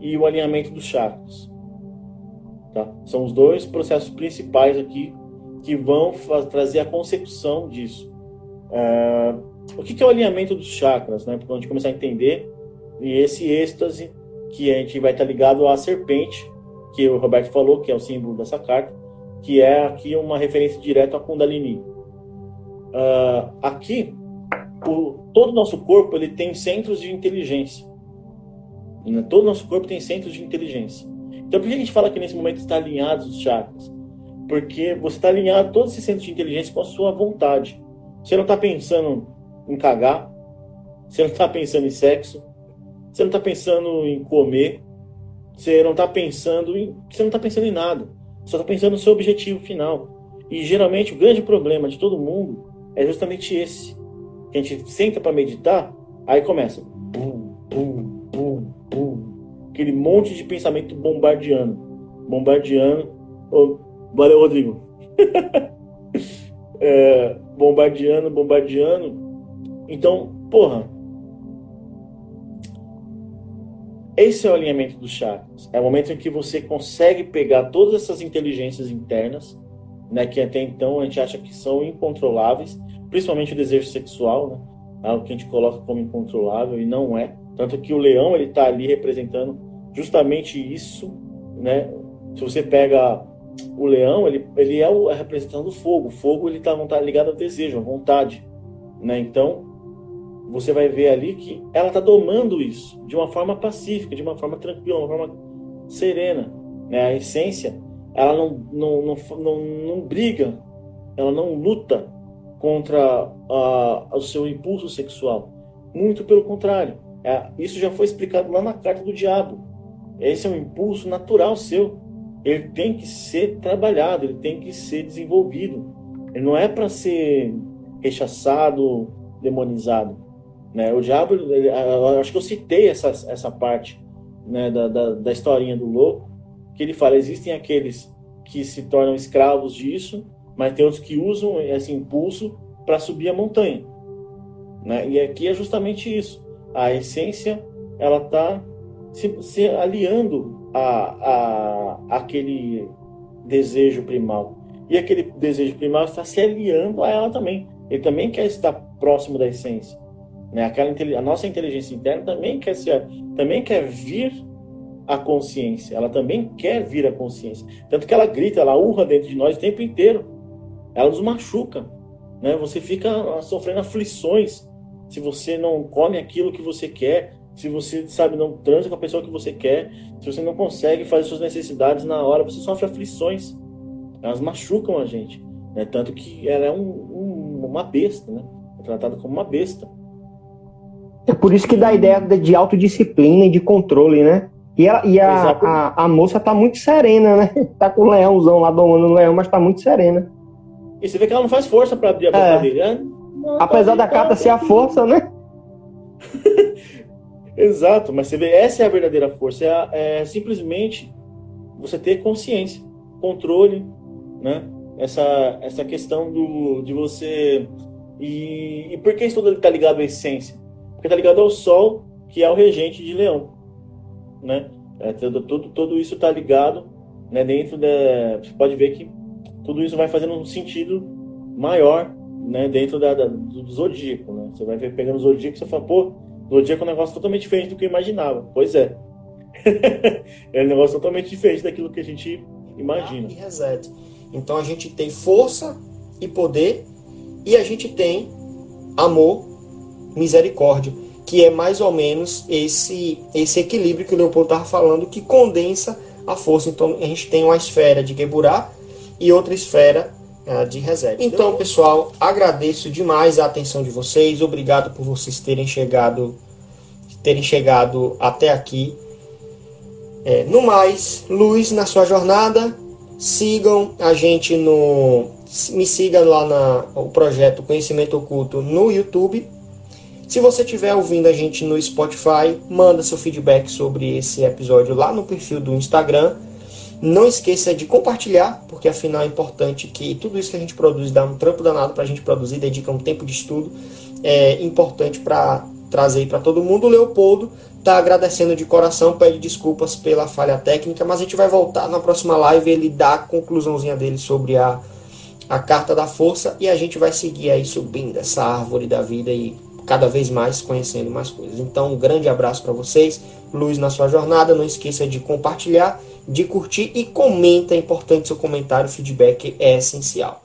e o alinhamento dos chakras. Tá? São os dois processos principais aqui que vão trazer a consecução disso. Uh, o que, que, é o alinhamento dos chakras, né? Para a gente começar a entender e esse êxtase que a gente vai estar ligado à serpente, que o Roberto falou, que é o símbolo dessa carta, que é aqui uma referência direta à Kundalini. Uh, aqui, o, todo o nosso corpo ele tem centros de inteligência. Todo o nosso corpo tem centros de inteligência. Então, por que a gente fala que nesse momento está alinhados os chakras? Porque você está alinhado todos esses centros de inteligência com a sua vontade. Você não está pensando em cagar, você não está pensando em sexo, você não está pensando em comer, você não está pensando em. Você não está pensando em nada. Você está pensando no seu objetivo final. E geralmente o grande problema de todo mundo é justamente esse. A gente senta para meditar, aí começa. Bum, bum, aquele monte de pensamento bombardeando. Bombardeando. Oh, valeu, Rodrigo. *laughs* é, bombardeando, bombardeando. Então, porra. Esse é o alinhamento dos chakras. É o momento em que você consegue pegar todas essas inteligências internas, né, que até então a gente acha que são incontroláveis, principalmente o desejo sexual, né, algo que a gente coloca como incontrolável e não é. Tanto que o leão ele está ali representando justamente isso, né? Se você pega o leão, ele, ele é a representação do fogo. O fogo ele está tá ligado ao desejo, à vontade. Né? Então, você vai ver ali que ela está domando isso de uma forma pacífica, de uma forma tranquila, uma forma serena. Né? A essência, ela não, não, não, não, não briga, ela não luta contra o seu impulso sexual. Muito pelo contrário. É, isso já foi explicado lá na carta do diabo. Esse é um impulso natural seu. Ele tem que ser trabalhado, ele tem que ser desenvolvido. Ele não é para ser rechaçado, demonizado. Né? O diabo, ele, acho que eu citei essa, essa parte né, da, da, da historinha do louco, que ele fala: existem aqueles que se tornam escravos disso, mas tem outros que usam esse impulso para subir a montanha. Né? E aqui é justamente isso. A essência ela está se, se, aliando a, a aquele desejo primal. E aquele desejo primal está se aliando a ela também. Ele também quer estar próximo da essência. Né? Aquela, a nossa inteligência interna também quer, ser, também quer vir a consciência. Ela também quer vir a consciência. Tanto que ela grita, ela urra dentro de nós o tempo inteiro. Ela nos machuca. Né? Você fica sofrendo aflições se você não come aquilo que você quer, se você, sabe, não transa com a pessoa que você quer, se você não consegue fazer suas necessidades na hora, você sofre aflições. Elas machucam a gente. Né? Tanto que ela é um, um, uma besta, né? É tratada como uma besta. É por isso que dá a ideia de autodisciplina e de controle, né? E, a, e a, a, a, moça tá muito serena, né? *laughs* Tá com o leãozão lá domando o leão, mas tá muito serena. E você vê que ela não faz força para abrir a boca é. dele. Né? Apesar da carta ser a força, né? *laughs* Exato, mas você vê, essa é a verdadeira força. É, é, simplesmente você ter consciência, controle, né? Essa, essa questão do, de você. E, e por que isso tudo está ligado à essência? Porque está ligado ao Sol, que é o regente de Leão. Né? É, tudo, tudo, tudo isso está ligado né, dentro da. Você pode ver que tudo isso vai fazendo um sentido maior né, dentro da, da, do zodíaco. Né? Você vai ver pegando o zodíaco e você fala, pô, zodíaco é um negócio totalmente diferente do que eu imaginava. Pois é. *laughs* é um negócio totalmente diferente daquilo que a gente imagina. E reset. Então a gente tem força e poder e a gente tem amor, misericórdia, que é mais ou menos esse esse equilíbrio que o Leopoldo estava falando, que condensa a força. Então a gente tem uma esfera de Geburah e outra esfera de reset. Então, pessoal, agradeço demais a atenção de vocês. Obrigado por vocês terem chegado, terem chegado até aqui. É, no mais, luz na sua jornada. Sigam a gente no. Me siga lá no projeto Conhecimento Oculto no YouTube. Se você estiver ouvindo a gente no Spotify, manda seu feedback sobre esse episódio lá no perfil do Instagram não esqueça de compartilhar, porque afinal é importante que tudo isso que a gente produz dá um trampo danado para a gente produzir, dedica um tempo de estudo, é importante para trazer para todo mundo. O Leopoldo está agradecendo de coração, pede desculpas pela falha técnica, mas a gente vai voltar na próxima live, ele dá a conclusãozinha dele sobre a, a carta da força e a gente vai seguir aí subindo essa árvore da vida e cada vez mais conhecendo mais coisas. Então, um grande abraço para vocês, luz na sua jornada, não esqueça de compartilhar de curtir e comenta. É importante seu comentário, feedback é essencial.